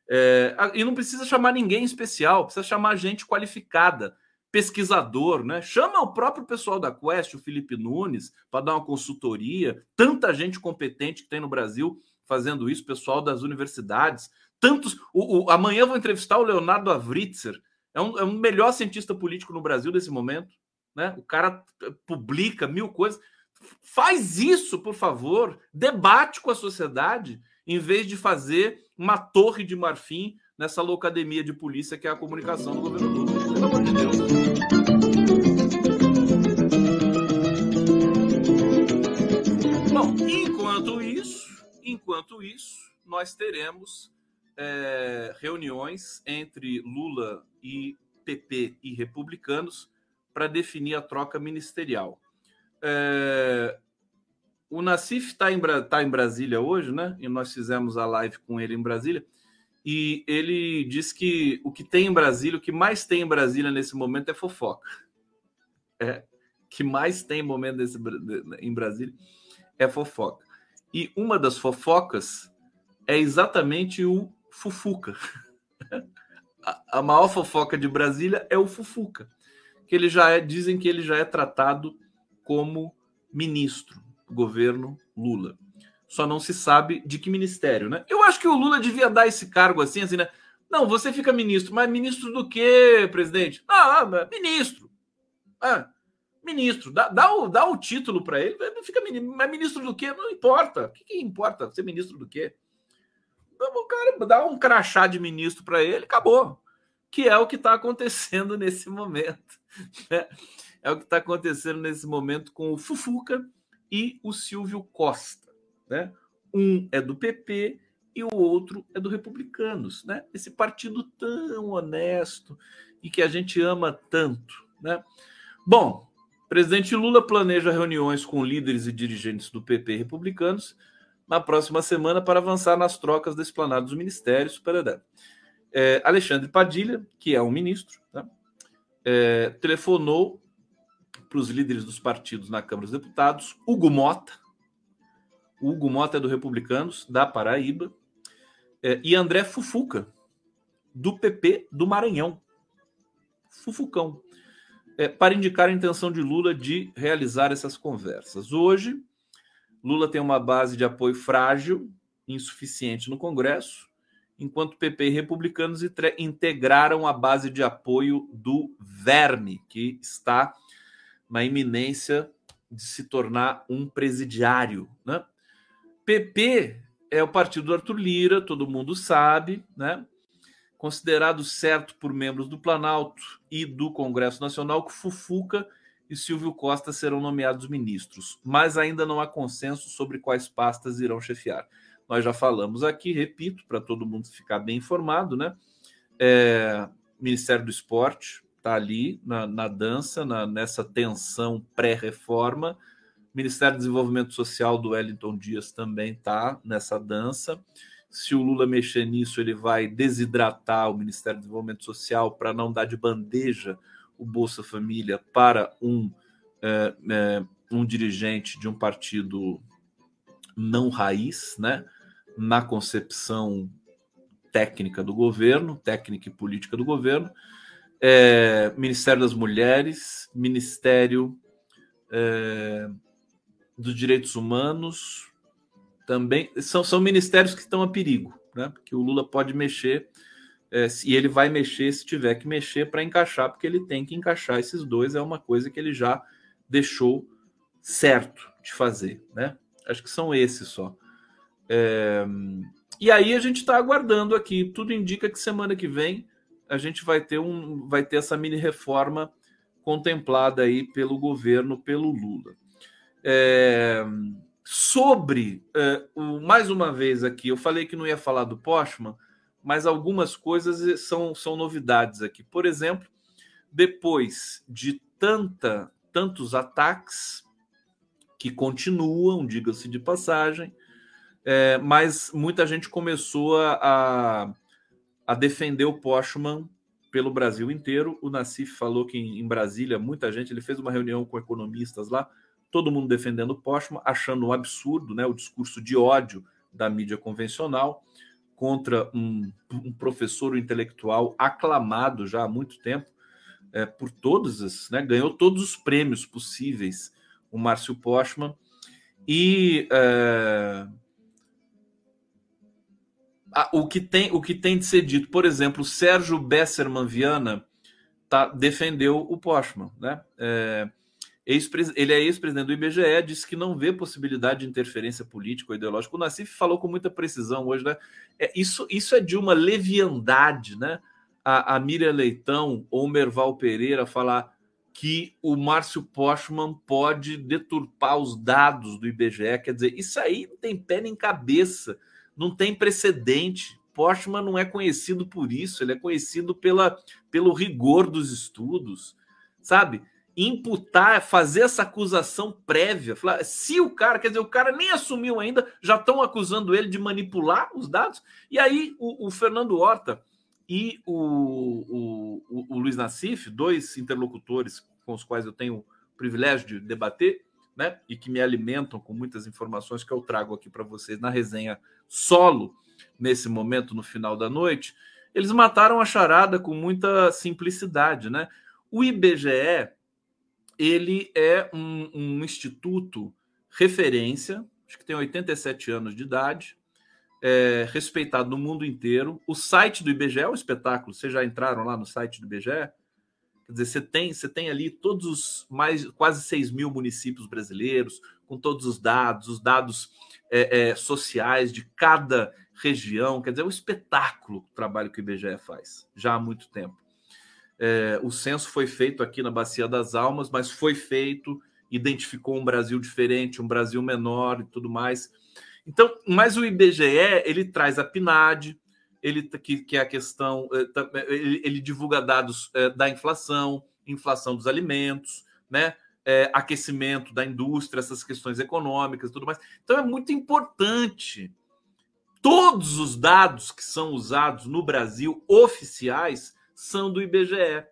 Speaker 1: É, e não precisa chamar ninguém especial, precisa chamar gente qualificada pesquisador, né? Chama o próprio pessoal da Quest, o Felipe Nunes, para dar uma consultoria. Tanta gente competente que tem no Brasil fazendo isso, pessoal das universidades. Tantos. O, o amanhã vou entrevistar o Leonardo Avritzer, é um, é um melhor cientista político no Brasil desse momento. Né? O cara publica mil coisas. Faz isso, por favor. Debate com a sociedade, em vez de fazer uma torre de marfim nessa loucademia de polícia que é a comunicação do governo Lula. Pelo amor de Deus. Enquanto isso, nós teremos é, reuniões entre Lula e PP e republicanos para definir a troca ministerial. É, o Nassif está em, tá em Brasília hoje, né? E nós fizemos a live com ele em Brasília e ele diz que o que tem em Brasília, o que mais tem em Brasília nesse momento é fofoca. É, que mais tem momento desse, em Brasília é fofoca. E uma das fofocas é exatamente o Fufuca. A, maior fofoca de Brasília é o Fufuca, que ele já é, dizem que ele já é tratado como ministro do governo Lula. Só não se sabe de que ministério, né? Eu acho que o Lula devia dar esse cargo assim, assim, né? Não, você fica ministro, mas ministro do quê, presidente? Ah, ministro. Ah, ministro. Dá, dá, o, dá o título para ele, fica. Mas ministro do quê? Não importa. O que, que importa ser ministro do quê? O cara dá um crachá de ministro para ele, acabou. Que é o que está acontecendo nesse momento. Né? É o que está acontecendo nesse momento com o Fufuca e o Silvio Costa. Né? Um é do PP e o outro é do Republicanos. Né? Esse partido tão honesto e que a gente ama tanto. Né? Bom, presidente Lula planeja reuniões com líderes e dirigentes do PP republicanos na próxima semana para avançar nas trocas da esplanada dos ministérios. É, Alexandre Padilha, que é um ministro, tá? é, telefonou para os líderes dos partidos na Câmara dos Deputados, Hugo Mota, Hugo Mota é do Republicanos, da Paraíba, é, e André Fufuca, do PP do Maranhão. Fufucão. É, para indicar a intenção de Lula de realizar essas conversas. Hoje, Lula tem uma base de apoio frágil, insuficiente no Congresso, enquanto PP e republicanos integraram a base de apoio do Verme, que está na iminência de se tornar um presidiário. Né? PP é o partido do Arthur Lira, todo mundo sabe, né? Considerado certo por membros do Planalto e do Congresso Nacional que Fufuca e Silvio Costa serão nomeados ministros, mas ainda não há consenso sobre quais pastas irão chefiar. Nós já falamos aqui, repito, para todo mundo ficar bem informado, né? É, Ministério do Esporte está ali na, na dança, na, nessa tensão pré-reforma. Ministério do Desenvolvimento Social do Wellington Dias também está nessa dança. Se o Lula mexer nisso, ele vai desidratar o Ministério do Desenvolvimento Social para não dar de bandeja o Bolsa Família para um, é, é, um dirigente de um partido não raiz, né? na concepção técnica do governo, técnica e política do governo, é, Ministério das Mulheres, Ministério é, dos Direitos Humanos, também são, são ministérios que estão a perigo, né? Que o Lula pode mexer é, e ele vai mexer se tiver que mexer para encaixar, porque ele tem que encaixar esses dois, é uma coisa que ele já deixou certo de fazer, né? Acho que são esses só. É, e aí a gente está aguardando aqui. Tudo indica que semana que vem a gente vai ter um, vai ter essa mini reforma contemplada aí pelo governo, pelo Lula. É, sobre é, o, mais uma vez aqui, eu falei que não ia falar do Postman, mas algumas coisas são, são novidades aqui. Por exemplo, depois de tanta, tantos ataques que continuam, diga-se de passagem, é, mas muita gente começou a, a defender o Postman pelo Brasil inteiro. O Nassif falou que em, em Brasília, muita gente, ele fez uma reunião com economistas lá, todo mundo defendendo o Postman, achando um absurdo né, o discurso de ódio da mídia convencional contra um, um professor intelectual aclamado já há muito tempo é, por todos, os, né, ganhou todos os prêmios possíveis, o Márcio Postman, e é, a, o, que tem, o que tem de ser dito, por exemplo, Sérgio Besserman Viana tá, defendeu o Postman, né? É, ele é ex-presidente do IBGE, disse que não vê possibilidade de interferência política ou ideológica. O Nassif falou com muita precisão hoje, né? É, isso, isso é de uma leviandade, né? A, a Miriam Leitão ou Merval Pereira falar que o Márcio Postman pode deturpar os dados do IBGE. Quer dizer, isso aí não tem pé nem cabeça, não tem precedente. Postman não é conhecido por isso, ele é conhecido pela, pelo rigor dos estudos, sabe? Imputar, fazer essa acusação prévia. Falar, se o cara, quer dizer, o cara nem assumiu ainda, já estão acusando ele de manipular os dados. E aí o, o Fernando Horta e o, o, o, Luiz Nassif, dois interlocutores com os quais eu tenho o privilégio de debater, né, e que me alimentam com muitas informações que eu trago aqui para vocês na resenha solo, nesse momento, no final da noite, eles mataram a charada com muita simplicidade, né? O IBGE ele é um, um instituto referência, acho que tem 87 anos de idade, é, respeitado no mundo inteiro. O site do IBGE é um espetáculo. Vocês já entraram lá no site do IBGE? Quer dizer, você tem, você tem ali todos os mais quase 6 mil municípios brasileiros, com todos os dados, os dados é, é, sociais de cada região. Quer dizer, é um espetáculo o trabalho que o IBGE faz, já há muito tempo. É, o censo foi feito aqui na Bacia das Almas, mas foi feito, identificou um Brasil diferente, um Brasil menor e tudo mais. Então, mas o IBGE ele traz a PNAD, ele que, que é a questão, é, ele, ele divulga dados é, da inflação, inflação dos alimentos, né? É, aquecimento da indústria, essas questões econômicas, tudo mais. Então é muito importante. Todos os dados que são usados no Brasil oficiais são do IBGE.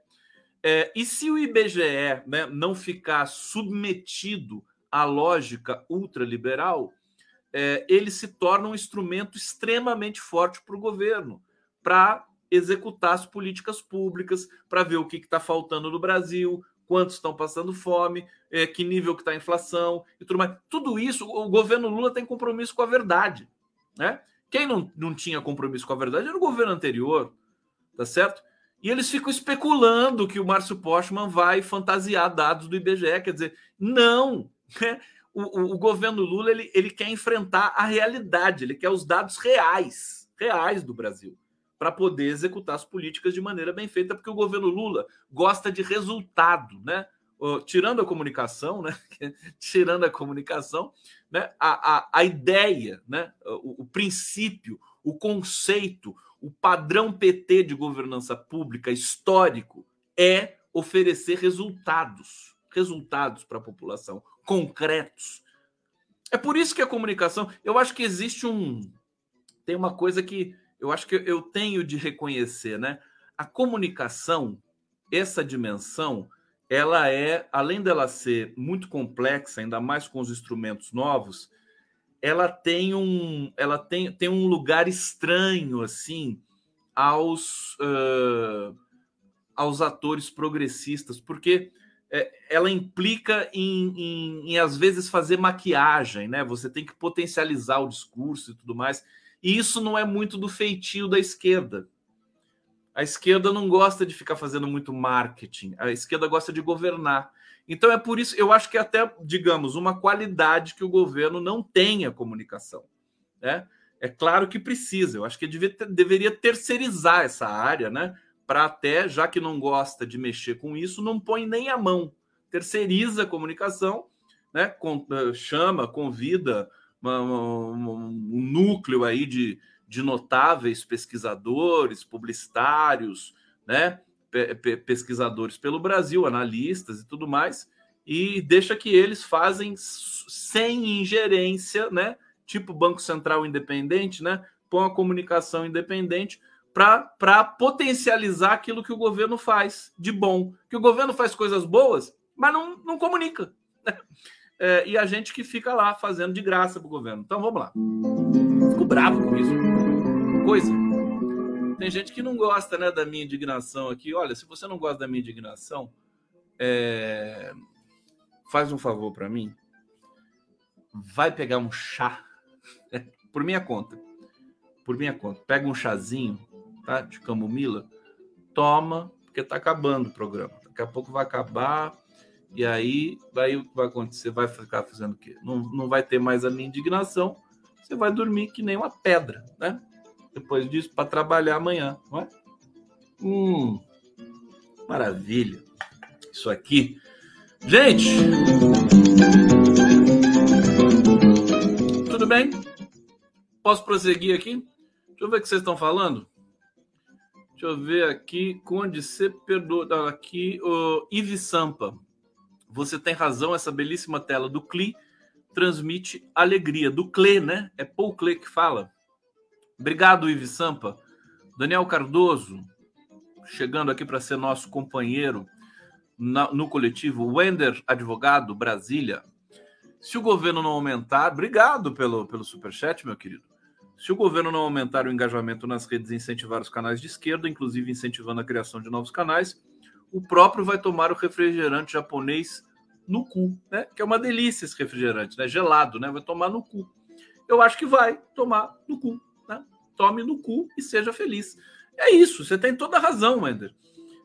Speaker 1: É, e se o IBGE né, não ficar submetido à lógica ultraliberal, é, ele se torna um instrumento extremamente forte para o governo, para executar as políticas públicas, para ver o que está faltando no Brasil, quantos estão passando fome, é, que nível que está a inflação e tudo mais. Tudo isso, o governo Lula tem compromisso com a verdade. Né? Quem não, não tinha compromisso com a verdade era o governo anterior, tá certo? E eles ficam especulando que o Márcio Postman vai fantasiar dados do IBGE. Quer dizer, não. Né? O, o, o, governo Lula ele, ele quer enfrentar a realidade, ele quer os dados reais, reais do Brasil, para poder executar as políticas de maneira bem feita, porque o governo Lula gosta de resultado, né? tirando a comunicação, né? tirando a comunicação, né? A, a, a ideia, né? O, o princípio, o conceito, o padrão PT de governança pública histórico é oferecer resultados, resultados para a população, concretos. É por isso que a comunicação, eu acho que existe um tem uma coisa que eu acho que eu tenho de reconhecer, né? A comunicação, essa dimensão, ela é, além dela ser muito complexa, ainda mais com os instrumentos novos, ela tem um, ela tem, tem um lugar estranho assim aos uh, aos atores progressistas, porque é, ela implica em, em, em, às vezes fazer maquiagem, né? Você tem que potencializar o discurso e tudo mais. E isso não é muito do feitio da esquerda. A esquerda não gosta de ficar fazendo muito marketing. A esquerda gosta de governar. Então é por isso, eu acho que até, digamos, uma qualidade que o governo não tenha comunicação. Né? É claro que precisa, eu acho que ter, deveria terceirizar essa área, né? Para até, já que não gosta de mexer com isso, não põe nem a mão. Terceiriza a comunicação, né? Com, eh, chama, convida uma, uma, um núcleo aí de, de notáveis pesquisadores, publicitários, né? Pesquisadores pelo Brasil, analistas e tudo mais, e deixa que eles fazem sem ingerência, né? Tipo Banco Central independente, né? Põe a comunicação independente para potencializar aquilo que o governo faz de bom. Que o governo faz coisas boas, mas não, não comunica. Né? É, e a gente que fica lá fazendo de graça para o governo. Então vamos lá. Fico bravo com isso. Coisa. Tem gente que não gosta né, da minha indignação aqui. Olha, se você não gosta da minha indignação, é... faz um favor para mim. Vai pegar um chá, por minha conta. Por minha conta. Pega um chazinho tá, de camomila, toma, porque tá acabando o programa. Daqui a pouco vai acabar. E aí, aí o que vai acontecer? Vai ficar fazendo o quê? Não, não vai ter mais a minha indignação. Você vai dormir que nem uma pedra, né? Depois disso para trabalhar amanhã, não é? Hum, maravilha. Isso aqui. Gente, tudo bem? Posso prosseguir aqui? Deixa eu ver o que vocês estão falando. Deixa eu ver aqui. Conde, você perdoa. Tá aqui, o Ive Sampa. Você tem razão, essa belíssima tela do CLI transmite alegria. Do CLE, né? É Paul CLE que fala. Obrigado, Ives Sampa. Daniel Cardoso, chegando aqui para ser nosso companheiro na, no coletivo. Wender Advogado, Brasília. Se o governo não aumentar, obrigado pelo, pelo superchat, meu querido. Se o governo não aumentar o engajamento nas redes e incentivar os canais de esquerda, inclusive incentivando a criação de novos canais, o próprio vai tomar o refrigerante japonês no cu, né? Que é uma delícia esse refrigerante, né? Gelado, né? Vai tomar no cu. Eu acho que vai tomar no cu? Tome no cu e seja feliz. É isso, você tem toda a razão, Wender.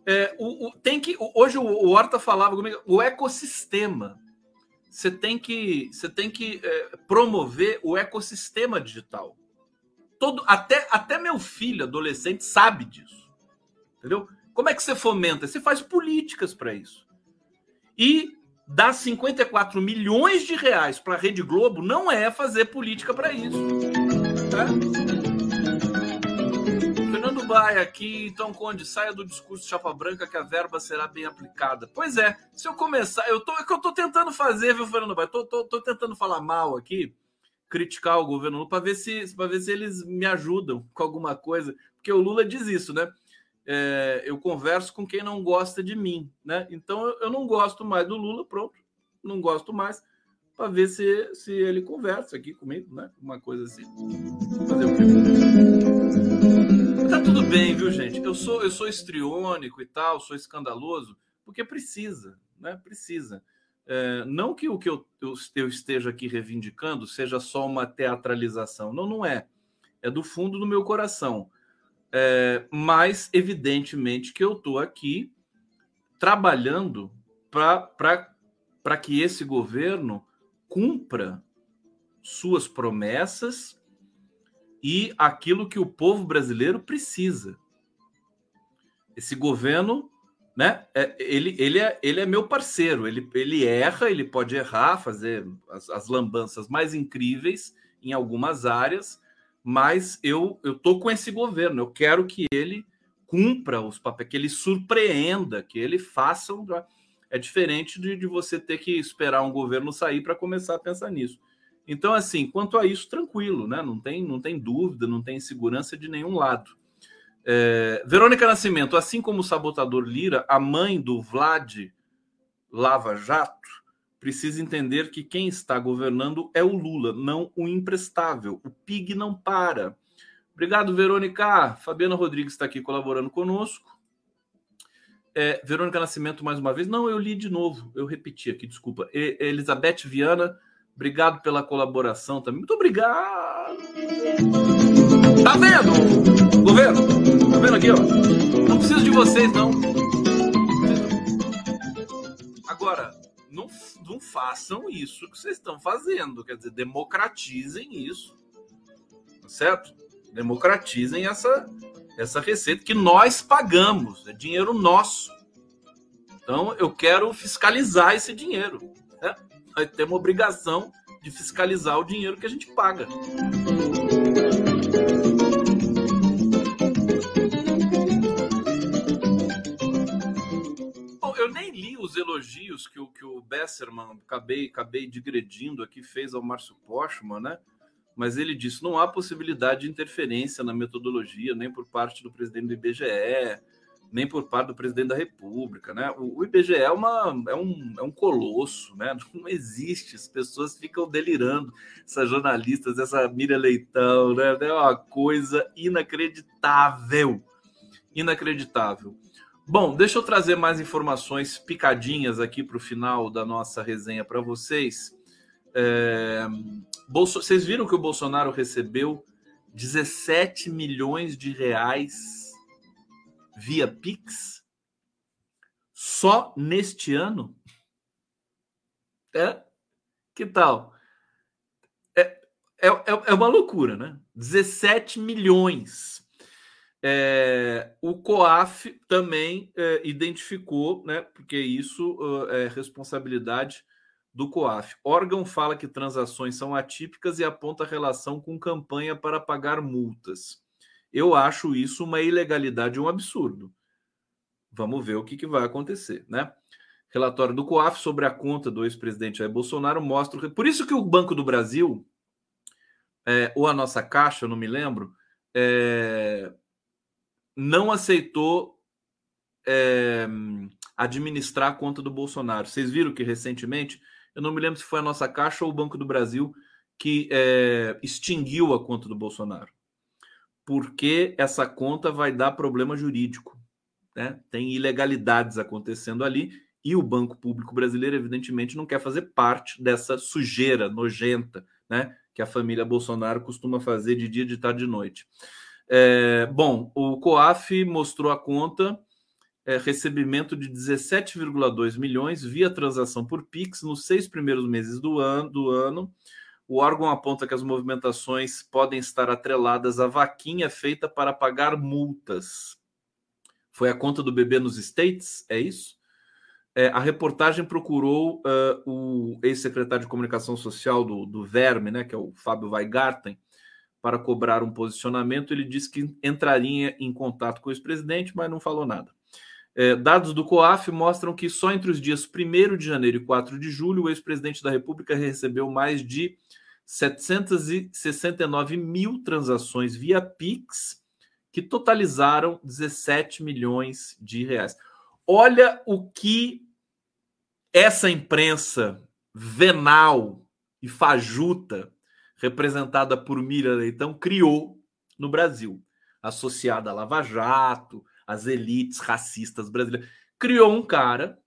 Speaker 1: É, o, o, tem que hoje o, o Horta falava comigo, o ecossistema. Você tem que você tem que é, promover o ecossistema digital. Todo até até meu filho adolescente sabe disso, entendeu? Como é que você fomenta? Você faz políticas para isso. E dar 54 milhões de reais para a Rede Globo não é fazer política para isso. Tá? Fernando Baia aqui, então, Conde, saia do discurso chapa branca que a verba será bem aplicada. Pois é, se eu começar, eu tô, é que eu tô tentando fazer, viu, Fernando Baia? Tô, tô, tô tentando falar mal aqui, criticar o governo para ver se para ver se eles me ajudam com alguma coisa, porque o Lula diz isso, né? é, eu converso com quem não gosta de mim, né? Então eu, eu não gosto mais do Lula, pronto, não gosto mais, para ver se, se ele conversa aqui comigo, né? Uma coisa assim. Fazer o quê? Tudo bem, viu, gente? Eu sou eu sou estriônico e tal, sou escandaloso, porque precisa, né? Precisa. É, não que o que eu, eu, eu esteja aqui reivindicando seja só uma teatralização, não, não é. É do fundo do meu coração é, mas, evidentemente, que eu estou aqui trabalhando para que esse governo cumpra suas promessas e aquilo que o povo brasileiro precisa. Esse governo, né? É, ele, ele, é, ele é meu parceiro. Ele, ele erra, ele pode errar, fazer as, as lambanças mais incríveis em algumas áreas, mas eu eu tô com esse governo. Eu quero que ele cumpra os papéis, que ele surpreenda, que ele faça um... é diferente de, de você ter que esperar um governo sair para começar a pensar nisso. Então, assim, quanto a isso, tranquilo, né? Não tem, não tem dúvida, não tem insegurança de nenhum lado. É, Verônica Nascimento, assim como o sabotador Lira, a mãe do Vlad Lava Jato, precisa entender que quem está governando é o Lula, não o imprestável. O PIG não para. Obrigado, Verônica. Fabiana Rodrigues está aqui colaborando conosco. É, Verônica Nascimento, mais uma vez. Não, eu li de novo. Eu repeti aqui, desculpa. E, Elizabeth Viana, obrigado pela colaboração também. Muito obrigado. Tá vendo, governo? Tá vendo aqui, ó? Não preciso de vocês, não. Agora, não, não façam isso que vocês estão fazendo. Quer dizer, democratizem isso. Tá certo? Democratizem essa, essa receita que nós pagamos. É dinheiro nosso. Então, eu quero fiscalizar esse dinheiro. Nós temos obrigação de fiscalizar o dinheiro que a gente paga. eu nem li os elogios que o, que o Besserman, acabei, acabei digredindo aqui, fez ao Márcio Postman, né? Mas ele disse: não há possibilidade de interferência na metodologia, nem por parte do presidente do IBGE, nem por parte do presidente da República, né? O, o IBGE é, uma, é, um, é um colosso, né? Não existe, as pessoas ficam delirando, essas jornalistas, essa Miriam Leitão, né? É uma coisa inacreditável, inacreditável. Bom, deixa eu trazer mais informações picadinhas aqui para o final da nossa resenha para vocês. É... Bolso... Vocês viram que o Bolsonaro recebeu 17 milhões de reais via Pix só neste ano? É? Que tal? É, é, é uma loucura, né? 17 milhões é, o COAF também é, identificou, né, porque isso uh, é responsabilidade do COAF. Órgão fala que transações são atípicas e aponta relação com campanha para pagar multas. Eu acho isso uma ilegalidade, um absurdo. Vamos ver o que, que vai acontecer, né? Relatório do COAF sobre a conta do ex-presidente Jair Bolsonaro mostra. Por isso que o Banco do Brasil, é, ou a nossa Caixa, não me lembro, é, não aceitou é, administrar a conta do Bolsonaro. Vocês viram que recentemente, eu não me lembro se foi a nossa Caixa ou o Banco do Brasil que é, extinguiu a conta do Bolsonaro. Porque essa conta vai dar problema jurídico. Né? Tem ilegalidades acontecendo ali E o Banco Público Brasileiro, evidentemente, não quer fazer parte dessa sujeira nojenta, né? Que a família Bolsonaro costuma fazer de dia, de tarde, de noite. É, bom, o COAF mostrou a conta é, recebimento de 17,2 milhões via transação por Pix nos seis primeiros meses do ano, do ano. O órgão aponta que as movimentações podem estar atreladas à vaquinha feita para pagar multas. Foi a conta do bebê nos States? É isso? É, a reportagem procurou uh, o ex-secretário de comunicação social do, do Verme, né, que é o Fábio Weigarten, para cobrar um posicionamento. Ele disse que entraria em contato com o ex-presidente, mas não falou nada. É, dados do COAF mostram que só entre os dias 1 de janeiro e 4 de julho, o ex-presidente da República recebeu mais de 769 mil transações via Pix, que totalizaram 17 milhões de reais. Olha o que essa imprensa venal e fajuta, representada por Mira Leitão, criou no Brasil, associada a Lava Jato, as elites racistas brasileiras. Criou um cara,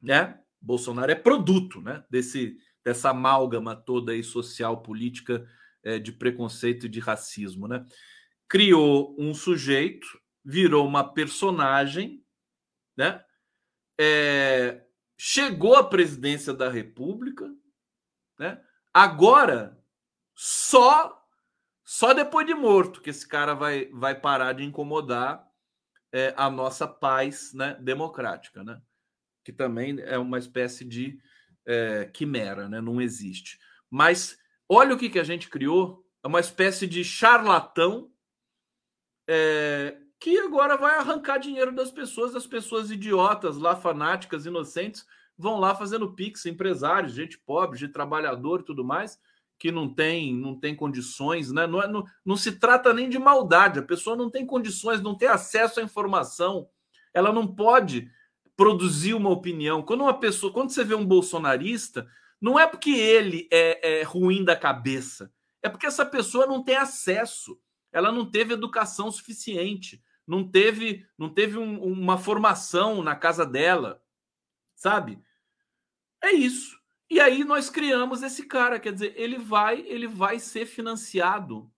Speaker 1: né? Bolsonaro é produto, né? Desse, dessa amálgama toda aí social, política, é, de preconceito e de racismo, né? Criou um sujeito, virou uma personagem, né? É, chegou à presidência da República, né? Agora, só só depois de morto que esse cara vai, vai parar de incomodar é, a nossa paz né, democrática, né? Que também é uma espécie de é, quimera, né? Não existe. Mas olha o que, que a gente criou: é uma espécie de charlatão é, que agora vai arrancar dinheiro das pessoas, das pessoas idiotas lá, fanáticas, inocentes, vão lá fazendo pix, empresários, gente pobre, de trabalhador e tudo mais, que não tem, não tem condições, né? Não, é, não, não se trata nem de maldade, a pessoa não tem condições, não tem acesso à informação, ela não pode produzir uma opinião. Quando uma pessoa, quando você vê um bolsonarista, não é porque ele é, é ruim da cabeça, é porque essa pessoa não tem acesso, ela não teve educação suficiente, não teve, não teve um, uma formação na casa dela, sabe? É isso. E aí nós criamos esse cara, quer dizer, ele vai, ele vai ser financiado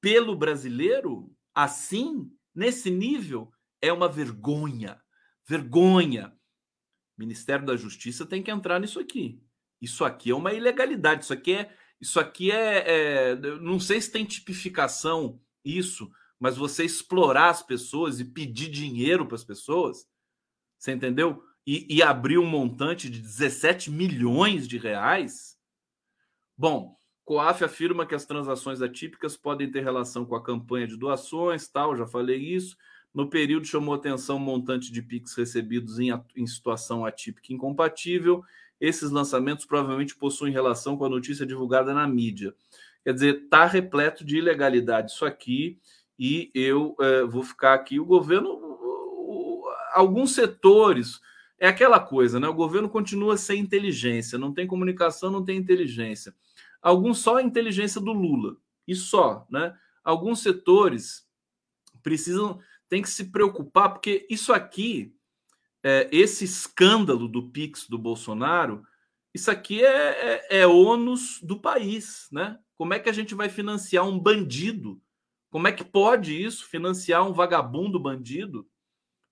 Speaker 1: pelo brasileiro assim, nesse nível, é uma vergonha. Vergonha. O Ministério da Justiça tem que entrar nisso aqui. Isso aqui é uma ilegalidade. Isso aqui é, isso aqui é, é não sei se tem tipificação isso, mas você explorar as pessoas e pedir dinheiro para as pessoas, você entendeu? E, e abrir um montante de 17 milhões de reais. Bom, Coaf afirma que as transações atípicas podem ter relação com a campanha de doações, tal, já falei isso. No período chamou atenção o montante de PIX recebidos em, em situação atípica incompatível. Esses lançamentos provavelmente possuem relação com a notícia divulgada na mídia. Quer dizer, está repleto de ilegalidade isso aqui e eu é, vou ficar aqui. O governo, alguns setores, é aquela coisa, né? O governo continua sem inteligência, não tem comunicação, não tem inteligência. Alguns só a inteligência do Lula, e só, né? Alguns setores precisam, tem que se preocupar, porque isso aqui, é, esse escândalo do Pix do Bolsonaro, isso aqui é, é, é ônus do país, né? Como é que a gente vai financiar um bandido como é que pode isso financiar um vagabundo bandido?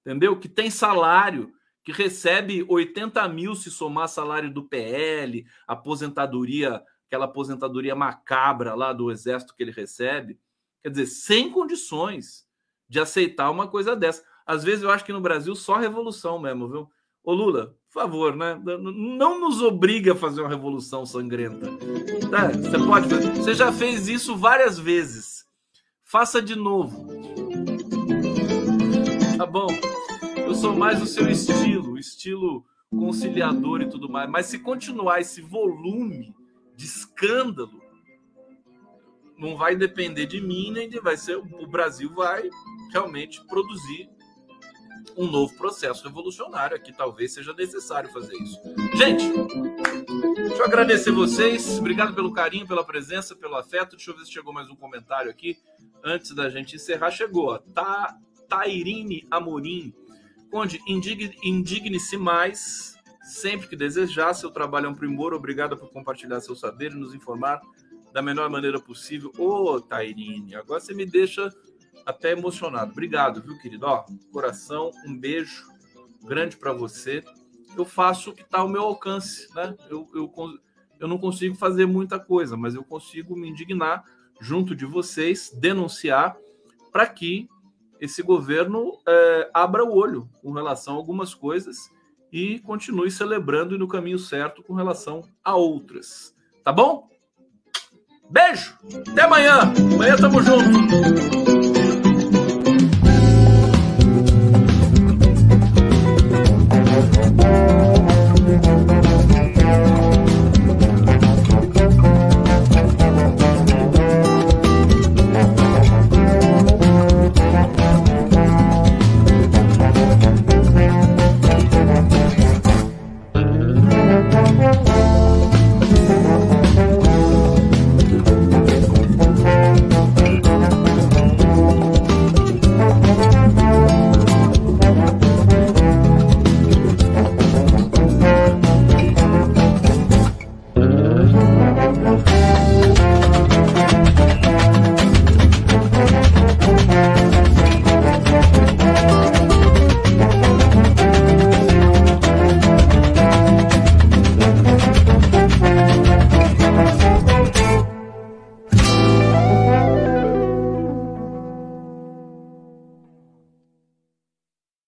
Speaker 1: Entendeu? Que tem salário, que recebe 80 mil se somar salário do PL, aposentadoria, aquela aposentadoria macabra lá do exército que ele recebe. Quer dizer, sem condições de aceitar uma coisa dessa. Às vezes eu acho que no Brasil só revolução mesmo, viu? Ô Lula, por favor, né? Não nos obriga a fazer uma revolução sangrenta. Tá? Você pode. Você já fez isso várias vezes. Faça de novo. Tá bom? Eu sou mais o seu estilo, estilo conciliador e tudo mais. Mas se continuar esse volume de escândalo, não vai depender de mim, nem de vai ser o Brasil vai realmente produzir um novo processo revolucionário aqui. Talvez seja necessário fazer isso. Gente, deixa eu agradecer vocês. Obrigado pelo carinho, pela presença, pelo afeto. Deixa eu ver se chegou mais um comentário aqui. Antes da gente encerrar, chegou. Tá, Tairine Amorim. Conde, indigne-se mais sempre que desejar. Seu trabalho é um primor. Obrigado por compartilhar seu saber e nos informar da melhor maneira possível. Ô, Tairine, agora você me deixa até emocionado. Obrigado, viu, querido? Ó, coração, um beijo grande para você. Eu faço o que está ao meu alcance, né? Eu, eu, eu não consigo fazer muita coisa, mas eu consigo me indignar junto de vocês, denunciar para que esse governo é, abra o olho com relação a algumas coisas e continue celebrando e no caminho certo com relação a outras. Tá bom? Beijo! Até amanhã! Amanhã tamo junto!